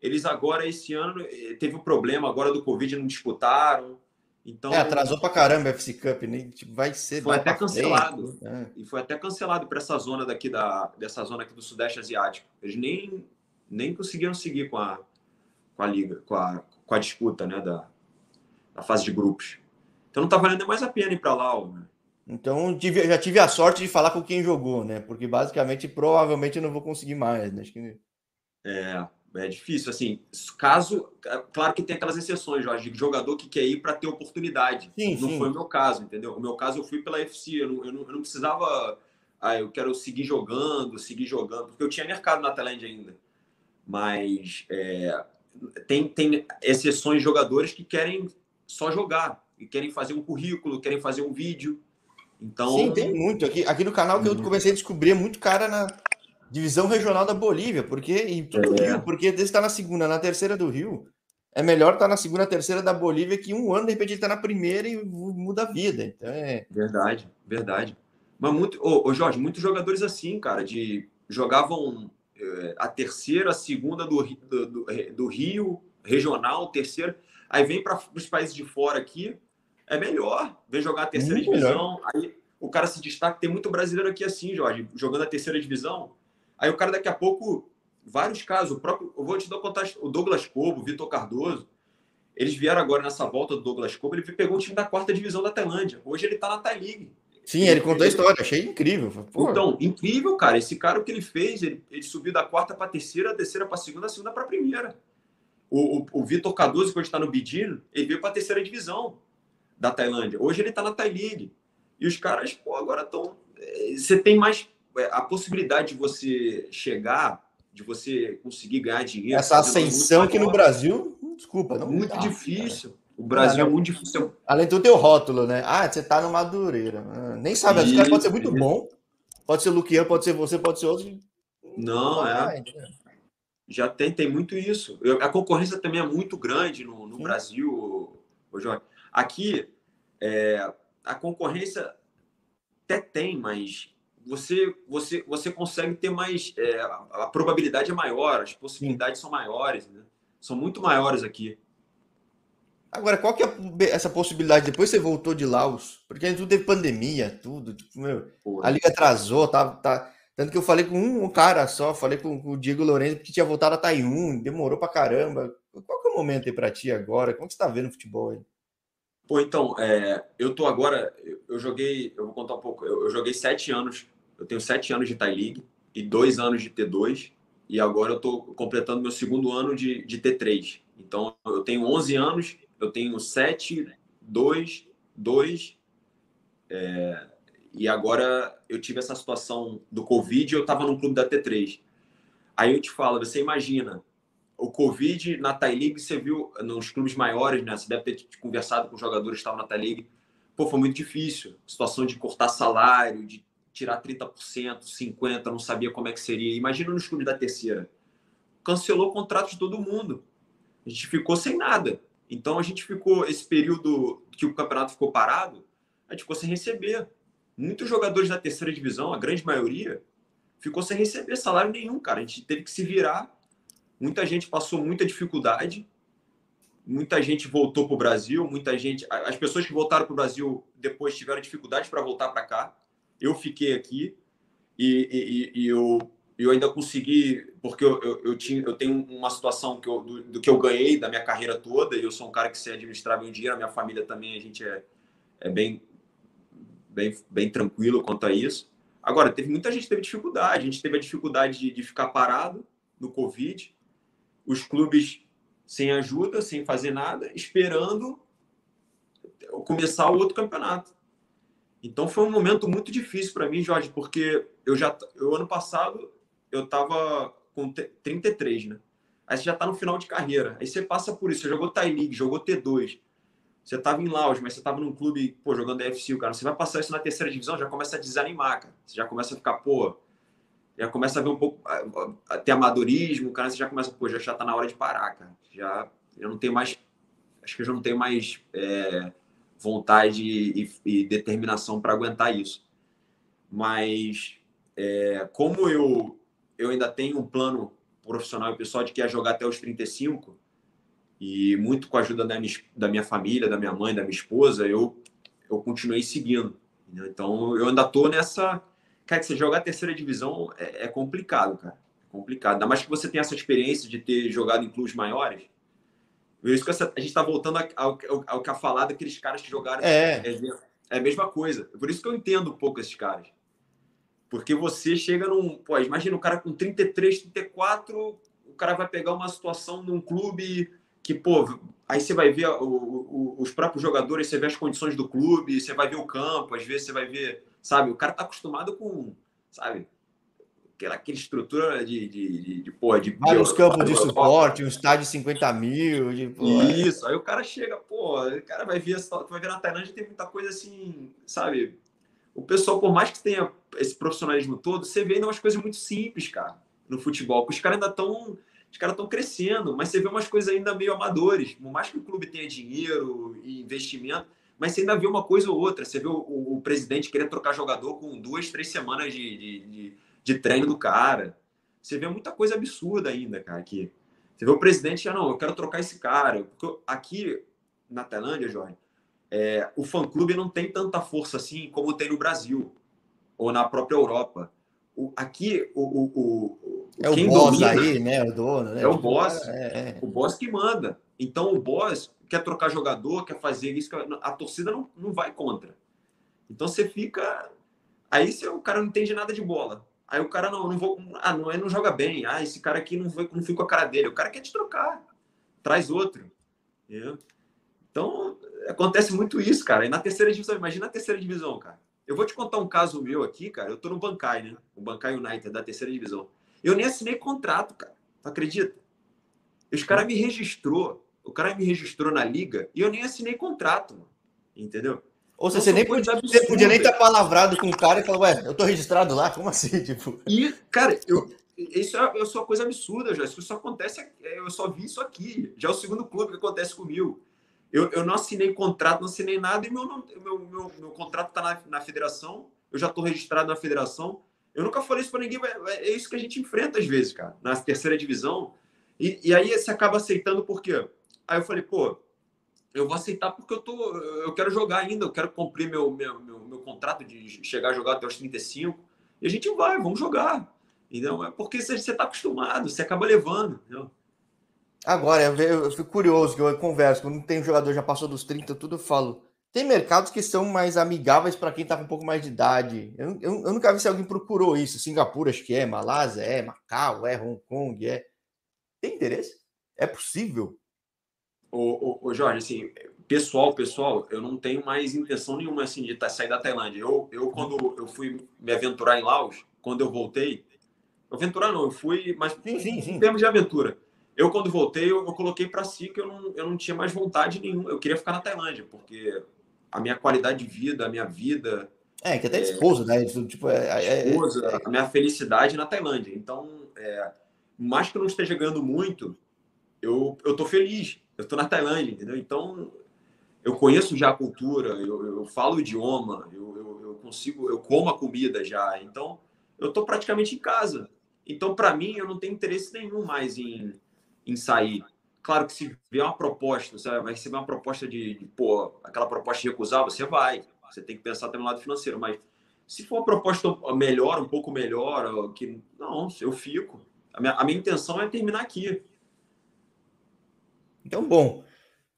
Speaker 2: eles agora esse ano eh, teve o um problema agora do Covid, não disputaram. Então,
Speaker 1: é, atrasou pra caramba a FC Cup, né? Tipo, vai ser.
Speaker 2: Foi até cancelado. É. E foi até cancelado para essa zona daqui da dessa zona aqui do Sudeste Asiático. Eles nem, nem conseguiram seguir com a, com a liga, com a, com a disputa, né? Da, da fase de grupos. Então não tá valendo mais a pena ir para lá, né?
Speaker 1: Então tive, já tive a sorte de falar com quem jogou, né? Porque basicamente provavelmente eu não vou conseguir mais, né? Acho que...
Speaker 2: É, é difícil, assim, caso. É, claro que tem aquelas exceções, Jorge, de jogador que quer ir para ter oportunidade. Sim, não sim. foi o meu caso, entendeu? O meu caso eu fui pela FC, eu não, eu não, eu não precisava ah, eu quero seguir jogando, seguir jogando, porque eu tinha mercado na Tailândia ainda. Mas é, tem, tem exceções de jogadores que querem só jogar, e querem fazer um currículo, querem fazer um vídeo. Então...
Speaker 1: Sim, tem muito. Aqui, aqui no canal que eu uhum. comecei a descobrir muito cara na divisão regional da Bolívia, porque e tudo é. Rio, porque desde estar tá na segunda, na terceira do Rio, é melhor estar tá na segunda, terceira da Bolívia que um ano, de repente, estar tá na primeira e muda a vida. Então é...
Speaker 2: Verdade, verdade. Mas muito, ô, ô Jorge, muitos jogadores assim, cara, de jogavam é, a terceira, a segunda do, do, do, do Rio, regional, terceira, aí vem para os países de fora aqui, é melhor, vem jogar a terceira muito divisão, melhor. aí o cara se destaca, tem muito brasileiro aqui assim, Jorge, jogando a terceira divisão, aí o cara daqui a pouco vários casos. O próprio, eu vou te dar contar o Douglas Cobo, o Vitor Cardoso. Eles vieram agora nessa volta do Douglas Cobo. Ele pegou um time da quarta divisão da Tailândia. Hoje ele tá na Thai League.
Speaker 1: Sim, ele contou a história, achei incrível.
Speaker 2: Pô. Então, incrível, cara. Esse cara, o que ele fez, ele, ele subiu da quarta para terceira, da terceira para segunda, da segunda para primeira. O, o, o Vitor Cardoso, que hoje está no Bidino, ele veio para a terceira divisão da Tailândia. Hoje ele está na Thai League. E os caras, pô, agora estão. Eh, você tem mais a possibilidade de você chegar de você conseguir ganhar dinheiro.
Speaker 1: Essa ascensão que no Brasil, desculpa, não
Speaker 2: muito dá, difícil. Cara. O Brasil é muito difícil.
Speaker 1: Além do teu rótulo, né? Ah, você tá no Madureira. Ah, nem sabe, e... cara pode ser muito bom. Pode ser o pode ser você, pode ser outro.
Speaker 2: Não, é. Já tem, tem muito isso. Eu, a concorrência também é muito grande no, no Brasil, ô, Jorge. Aqui, é, a concorrência até tem, mas você, você, você consegue ter mais. É, a probabilidade é maior, as possibilidades são maiores, né? São muito maiores aqui.
Speaker 1: Agora, qual que é essa possibilidade? Depois você voltou de Laos, porque tudo teve pandemia, tudo. Tipo, meu, a liga atrasou, tá, tá, tanto que eu falei com um cara só, falei com, com o Diego Lourenço, que tinha voltado a Taiwan, demorou pra caramba. Qual que é o momento aí pra ti agora? Como que você tá vendo o futebol aí?
Speaker 2: Pô, então, é, eu tô agora, eu, eu, joguei, eu vou contar um pouco, eu, eu, joguei sete anos, eu tenho sete anos de Thai League e dois anos de T2, e agora eu tô completando meu segundo ano de, de T3. Então, eu tenho 11 anos, eu tenho sete, dois, dois, é, e agora eu tive essa situação do Covid eu tava num clube da T3. Aí eu te falo, você imagina, o Covid na Thai League, você viu nos clubes maiores, né? Você deve ter conversado com jogadores que estavam na Thai League. Pô, foi muito difícil. Situação de cortar salário, de tirar 30%, 50%, não sabia como é que seria. Imagina nos clubes da terceira. Cancelou o contrato de todo mundo. A gente ficou sem nada. Então a gente ficou, esse período que o campeonato ficou parado, a gente ficou sem receber. Muitos jogadores da terceira divisão, a grande maioria, ficou sem receber salário nenhum, cara. A gente teve que se virar Muita gente passou muita dificuldade, muita gente voltou para o Brasil, muita gente. As pessoas que voltaram para o Brasil depois tiveram dificuldade para voltar para cá. Eu fiquei aqui e, e, e, eu, eu ainda consegui, porque eu, eu, eu, tinha, eu tenho uma situação que eu, do, do, que eu ganhei da minha carreira toda, e eu sou um cara que se administrar bem o dinheiro, a minha família também, a gente é, é bem, bem, bem tranquilo quanto a isso. Agora, teve muita gente teve dificuldade, a gente teve a dificuldade de, de ficar parado no Covid, os clubes sem ajuda, sem fazer nada, esperando começar o outro campeonato. Então foi um momento muito difícil para mim, Jorge, porque eu já eu ano passado eu estava com 33, né? Aí você já está no final de carreira. Aí você passa por isso, você jogou Thai League, jogou T2. Você estava em Laos, mas você estava num clube, pô, jogando FC, cara. Você vai passar isso na terceira divisão, já começa a desanimar, cara. Você já começa a ficar, pô, já começa a ver um pouco, a, ter amadorismo, cara, você já começa, pô, já, já tá na hora de parar, cara. Já, eu não tenho mais, acho que eu já não tenho mais é, vontade e, e determinação para aguentar isso. Mas, é, como eu, eu ainda tenho um plano profissional e pessoal de que é jogar até os 35, e muito com a ajuda da minha, da minha família, da minha mãe, da minha esposa, eu, eu continuei seguindo. Então, eu ainda tô nessa Cara, que você jogar a terceira divisão é, é, complicado, cara. É complicado. Ainda mais que você tem essa experiência de ter jogado em clubes maiores. Por isso que essa, a gente está voltando ao, ao, ao que a falar daqueles caras que jogaram.
Speaker 1: É.
Speaker 2: é. É a mesma coisa. Por isso que eu entendo um pouco esses caras. Porque você chega num. Pô, imagina o cara com 33, 34, o cara vai pegar uma situação num clube que, pô, aí você vai ver o, o, os próprios jogadores, você vê as condições do clube, você vai ver o campo, às vezes você vai ver Sabe? O cara tá acostumado com sabe? Aquela, aquela estrutura de, de, de, de, porra, de
Speaker 1: Vários campos de suporte, um estádio de 50 mil. De,
Speaker 2: porra. Isso, aí o cara chega, pô, o cara vai ver, vai ver na Tailândia tem muita coisa assim, sabe? O pessoal, por mais que tenha esse profissionalismo todo, você vê ainda umas coisas muito simples, cara, no futebol, os caras ainda estão os caras estão crescendo, mas você vê umas coisas ainda meio amadores. Por mais que o clube tenha dinheiro e investimento, mas você ainda vê uma coisa ou outra. Você vê o, o, o presidente querendo trocar jogador com duas, três semanas de, de, de, de, treino do cara. Você vê muita coisa absurda ainda, cara, aqui. Você vê o presidente, ah, não, eu quero trocar esse cara. Porque aqui na Tailândia, Jorge, é, o fã-clube não tem tanta força assim como tem no Brasil ou na própria Europa. O, aqui, o, o, o,
Speaker 1: é o boss domina, aí, né? O dono, né?
Speaker 2: É o boss. É, é. O boss que manda. Então, o boss quer trocar jogador, quer fazer isso. A torcida não, não vai contra. Então, você fica. Aí, você, o cara não entende nada de bola. Aí, o cara não, não vou. Ah, não, não joga bem. Ah, esse cara aqui não, foi, não fica com a cara dele. O cara quer te trocar. Traz outro. Entendeu? Então, acontece muito isso, cara. E na terceira divisão, imagina a terceira divisão, cara. Eu vou te contar um caso meu aqui, cara. Eu tô no Bancai, né? O Bancai United, da terceira divisão. Eu nem assinei contrato, cara. Tu acredita? Os caras me registrou. O cara me registrou na liga e eu nem assinei contrato, mano. Entendeu?
Speaker 1: Ou seja, você nem podia, você podia nem estar tá palavrado com o cara e falar, ué, eu tô registrado lá, como assim? Tipo...
Speaker 2: E, cara, eu, isso é, é só coisa absurda, já. Isso só acontece, eu só vi isso aqui. Já é o segundo clube que acontece comigo. Eu, eu não assinei contrato, não assinei nada, e meu, meu, meu, meu contrato está na, na federação, eu já estou registrado na federação. Eu nunca falei isso para ninguém, é, é isso que a gente enfrenta às vezes, cara, na terceira divisão. E, e aí você acaba aceitando por quê? Aí eu falei, pô, eu vou aceitar porque eu tô, eu quero jogar ainda, eu quero cumprir meu, meu, meu, meu contrato de chegar a jogar até os 35. E a gente vai, vamos jogar. Entendeu? É porque você está acostumado, você acaba levando. Entendeu?
Speaker 1: Agora, eu, eu fico curioso, que eu converso, quando tem um jogador já passou dos 30, tudo eu falo. Tem mercados que são mais amigáveis para quem está com um pouco mais de idade. Eu, eu, eu, nunca vi se alguém procurou isso. Singapura, acho que é, Malásia é, Macau é, Hong Kong é. Tem interesse? É possível?
Speaker 2: Ô, ô, ô Jorge, assim, pessoal, pessoal, eu não tenho mais intenção nenhuma assim, de sair da Tailândia. Eu, eu, quando eu fui me aventurar em Laos, quando eu voltei, aventurar não, eu fui, mas sim, sim, sim. em termos de aventura eu, quando voltei, eu, eu coloquei para si que eu não, eu não tinha mais vontade nenhuma. Eu queria ficar na Tailândia, porque a minha qualidade de vida, a minha vida.
Speaker 1: É, que até é, esposa, né? Tipo, é,
Speaker 2: é, é, esposa, é, a minha felicidade na Tailândia. Então, é, mais que eu não esteja ganhando muito, eu, eu tô feliz. Eu tô na Tailândia, entendeu? Então, eu conheço já a cultura, eu, eu falo o idioma, eu, eu, eu consigo, eu como a comida já. Então, eu tô praticamente em casa. Então, para mim, eu não tenho interesse nenhum mais em em sair. Claro que se vier uma proposta, você vai receber uma proposta de, de pô, aquela proposta de recusar, você vai. Você tem que pensar também no lado financeiro, mas se for uma proposta melhor, um pouco melhor, que não, eu fico. A minha, a minha intenção é terminar aqui.
Speaker 1: Então, bom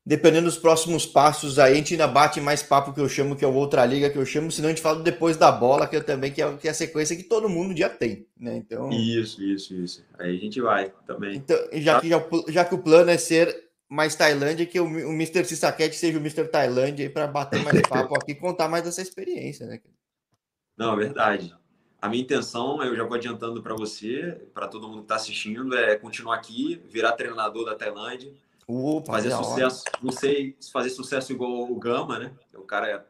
Speaker 1: dependendo dos próximos passos aí, a gente ainda bate mais papo que eu chamo, que é outra liga que eu chamo, senão a gente fala depois da bola, que eu também, que é, que é a sequência que todo mundo já tem, né? Então...
Speaker 2: Isso, isso, isso. Aí a gente vai também.
Speaker 1: Então, já, que, já, já que o plano é ser mais Tailândia, que o, o Mr. Sissaquete seja o Mr. Tailândia para bater mais papo aqui e contar mais dessa experiência, né?
Speaker 2: Não, é verdade. A minha intenção, eu já vou adiantando para você, para todo mundo que está assistindo, é continuar aqui, virar treinador da Tailândia, Opa, fazer sucesso. Hora. Não sei se fazer sucesso igual o Gama, né? O cara é.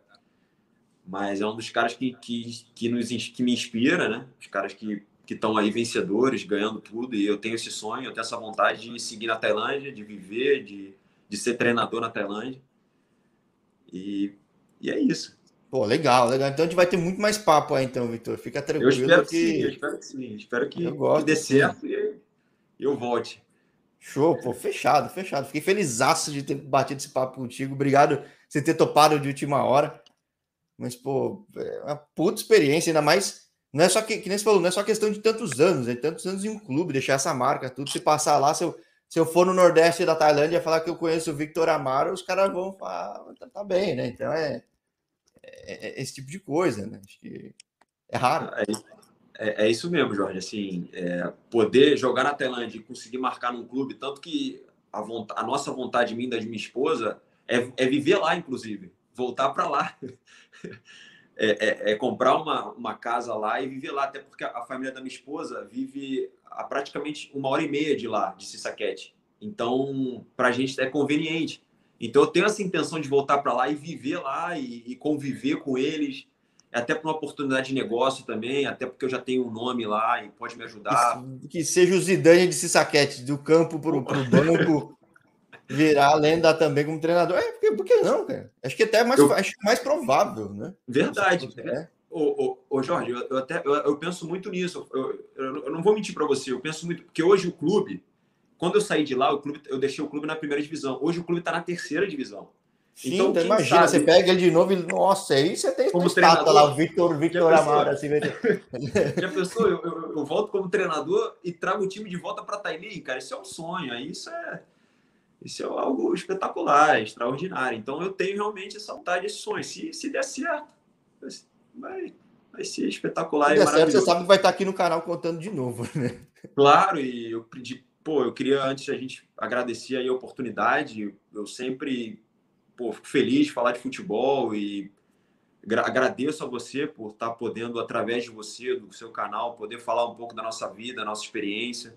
Speaker 2: Mas é um dos caras que, que, que, nos, que me inspira, né? Os caras que estão aí vencedores, ganhando tudo. E eu tenho esse sonho, eu tenho essa vontade de seguir na Tailândia, de viver, de, de ser treinador na Tailândia. E, e é isso.
Speaker 1: Pô, legal, legal. Então a gente vai ter muito mais papo aí, então, Vitor. Fica tranquilo.
Speaker 2: Eu espero que, que sim, eu espero que sim. Espero que, eu gosto, que dê certo e eu volte.
Speaker 1: Show, pô, fechado, fechado. Fiquei feliz de ter batido esse papo contigo. Obrigado você ter topado de última hora. Mas, pô, é uma puta experiência, ainda mais. Não é só que, que nem você falou, não é só questão de tantos anos, é tantos anos em um clube, deixar essa marca, tudo. Se passar lá, se eu, se eu for no Nordeste da Tailândia falar que eu conheço o Victor Amaro, os caras vão falar, tá, tá bem, né? Então é, é, é, esse tipo de coisa, né? Acho que é raro.
Speaker 2: É, é, é, isso mesmo, Jorge. Assim, é, poder jogar na Tailândia e conseguir marcar num clube, tanto que a, vontade, a nossa vontade, minha da de minha esposa, é, é viver lá, inclusive, voltar para lá. é, é, é, comprar uma, uma casa lá e viver lá, até porque a família da minha esposa vive a praticamente uma hora e meia de lá, de Sissaquete. Então, para a gente é conveniente. Então, eu tenho essa intenção de voltar para lá e viver lá e, e conviver com eles, até para uma oportunidade de negócio também, até porque eu já tenho um nome lá e pode me ajudar.
Speaker 1: Que, que seja o Zidane de Sissaquete, do campo para o banco, virar lenda também como treinador. É, porque, por que não, cara? Acho que até é mais, eu... acho mais provável, né?
Speaker 2: Verdade. É. Ô, ô, ô, Jorge, eu, eu até eu, eu, penso muito nisso. Eu, eu, eu não vou mentir para você, eu penso muito, porque hoje o clube, quando eu saí de lá, o clube, eu deixei o clube na primeira divisão. Hoje o clube está na terceira divisão.
Speaker 1: Sim, então, imagina, sabe, você pega ele de novo e, nossa, aí você tem
Speaker 2: como treinador
Speaker 1: lá, o Victor, Victor Amaro. Assim,
Speaker 2: já pensou? Eu, eu, eu, volto como treinador e trago o time de volta para Taili, cara, isso é um sonho, aí isso é isso é algo espetacular, extraordinário. Então eu tenho realmente essa vontade, esse sonho. Se, se der certo, vai, vai ser espetacular se
Speaker 1: e maravilhoso. Certo, você sabe que vai estar aqui no canal contando de novo, né?
Speaker 2: Claro, e eu pedi, pô, eu queria antes a gente agradecer aí a oportunidade. Eu sempre, pô, fico feliz de falar de futebol e agradeço a você por estar podendo através de você, do seu canal, poder falar um pouco da nossa vida, da nossa experiência.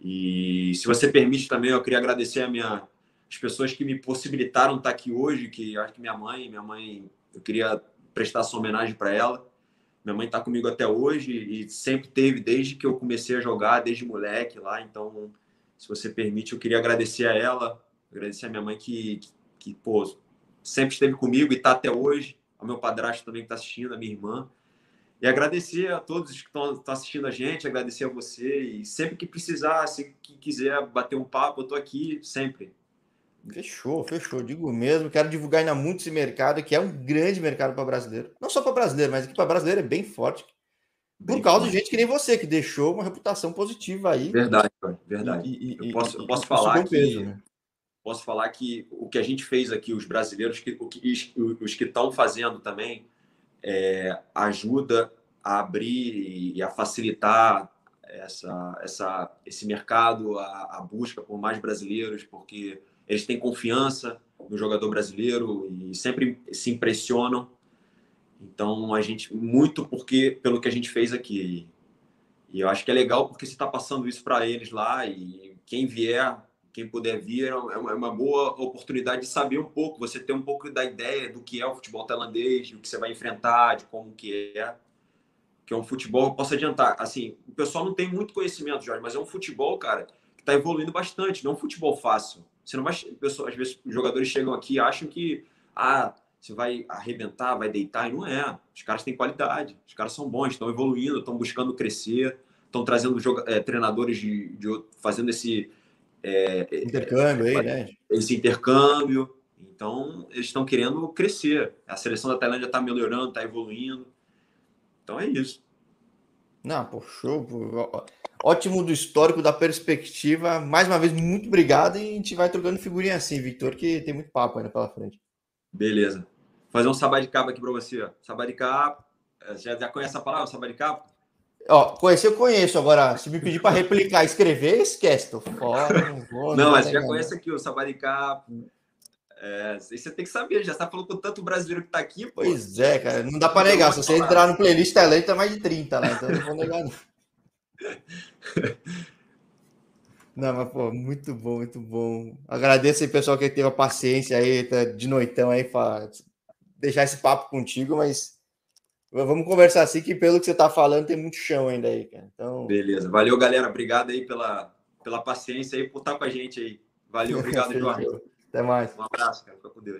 Speaker 2: E se você permite também, eu queria agradecer a minha, as pessoas que me possibilitaram estar aqui hoje, que acho que minha mãe, minha mãe, eu queria prestar essa homenagem para ela. Minha mãe está comigo até hoje e sempre teve desde que eu comecei a jogar, desde moleque lá. Então, se você permite, eu queria agradecer a ela, agradecer a minha mãe que, que, que pô, sempre esteve comigo e está até hoje. Ao meu padrasto também que está assistindo, a minha irmã. E agradecer a todos que estão assistindo a gente, agradecer a você. E sempre que precisar, se que quiser bater um papo, eu estou aqui sempre.
Speaker 1: Fechou, fechou. Digo mesmo, quero divulgar ainda muito esse mercado, que é um grande mercado para brasileiro. Não só para brasileiro, mas aqui para brasileiro é bem forte. Bem por causa forte. de gente que nem você, que deixou uma reputação positiva aí.
Speaker 2: Verdade, verdade. E, e, eu posso, eu posso falar que. Peso, né? Posso falar que o que a gente fez aqui, os brasileiros, que, os que estão fazendo também, é, ajuda a abrir e a facilitar essa, essa, esse mercado, a, a, busca por mais brasileiros, porque eles têm confiança no jogador brasileiro e sempre se impressionam. Então, a gente, muito porque pelo que a gente fez aqui. E eu acho que é legal porque você está passando isso para eles lá e quem vier quem puder vir, é, é uma boa oportunidade de saber um pouco, você ter um pouco da ideia do que é o futebol tailandês, do que você vai enfrentar, de como que é, que é um futebol, posso adiantar, assim, o pessoal não tem muito conhecimento, Jorge, mas é um futebol, cara, que está evoluindo bastante, não é um futebol fácil. Você não vai, às vezes os jogadores chegam aqui e acham que, ah, você vai arrebentar, vai deitar, e não é. Os caras têm qualidade, os caras são bons, estão evoluindo, estão buscando crescer, estão trazendo é, treinadores de, de fazendo esse
Speaker 1: é, é, intercâmbio aí, né?
Speaker 2: Esse intercâmbio. Então, eles estão querendo crescer. A seleção da Tailândia está melhorando, está evoluindo. Então, é isso.
Speaker 1: Não, pô, show. Pô. Ótimo do histórico, da perspectiva. Mais uma vez, muito obrigado. E a gente vai trocando figurinha assim, Victor, que tem muito papo ainda pela frente.
Speaker 2: Beleza. Fazer um sabadicaba aqui para você. Sabadicaba. É, já, já conhece a palavra, sabadicaba?
Speaker 1: Ó, conhecer eu conheço. Agora, se me pedir para replicar, escrever, esquece. Tô fora.
Speaker 2: Não, vou, não, não mas já conhece aqui o Sabaricá. É, você tem que saber, já está falando com tanto brasileiro que está aqui.
Speaker 1: Pô. Pois é, cara. Não dá para negar. Se você entrar no playlist Telém, tá mais de 30 lá, então não vou negar, não. Não, mas, pô, muito bom, muito bom. Agradeço aí, pessoal, que teve a paciência aí, tá de noitão aí, para deixar esse papo contigo, mas Vamos conversar assim, que pelo que você está falando, tem muito chão ainda aí, cara. Então...
Speaker 2: Beleza. Valeu, galera. Obrigado aí pela, pela paciência aí, por estar com a gente aí. Valeu, obrigado, Jorge.
Speaker 1: Até mais.
Speaker 2: Um abraço, cara. Fica com Deus.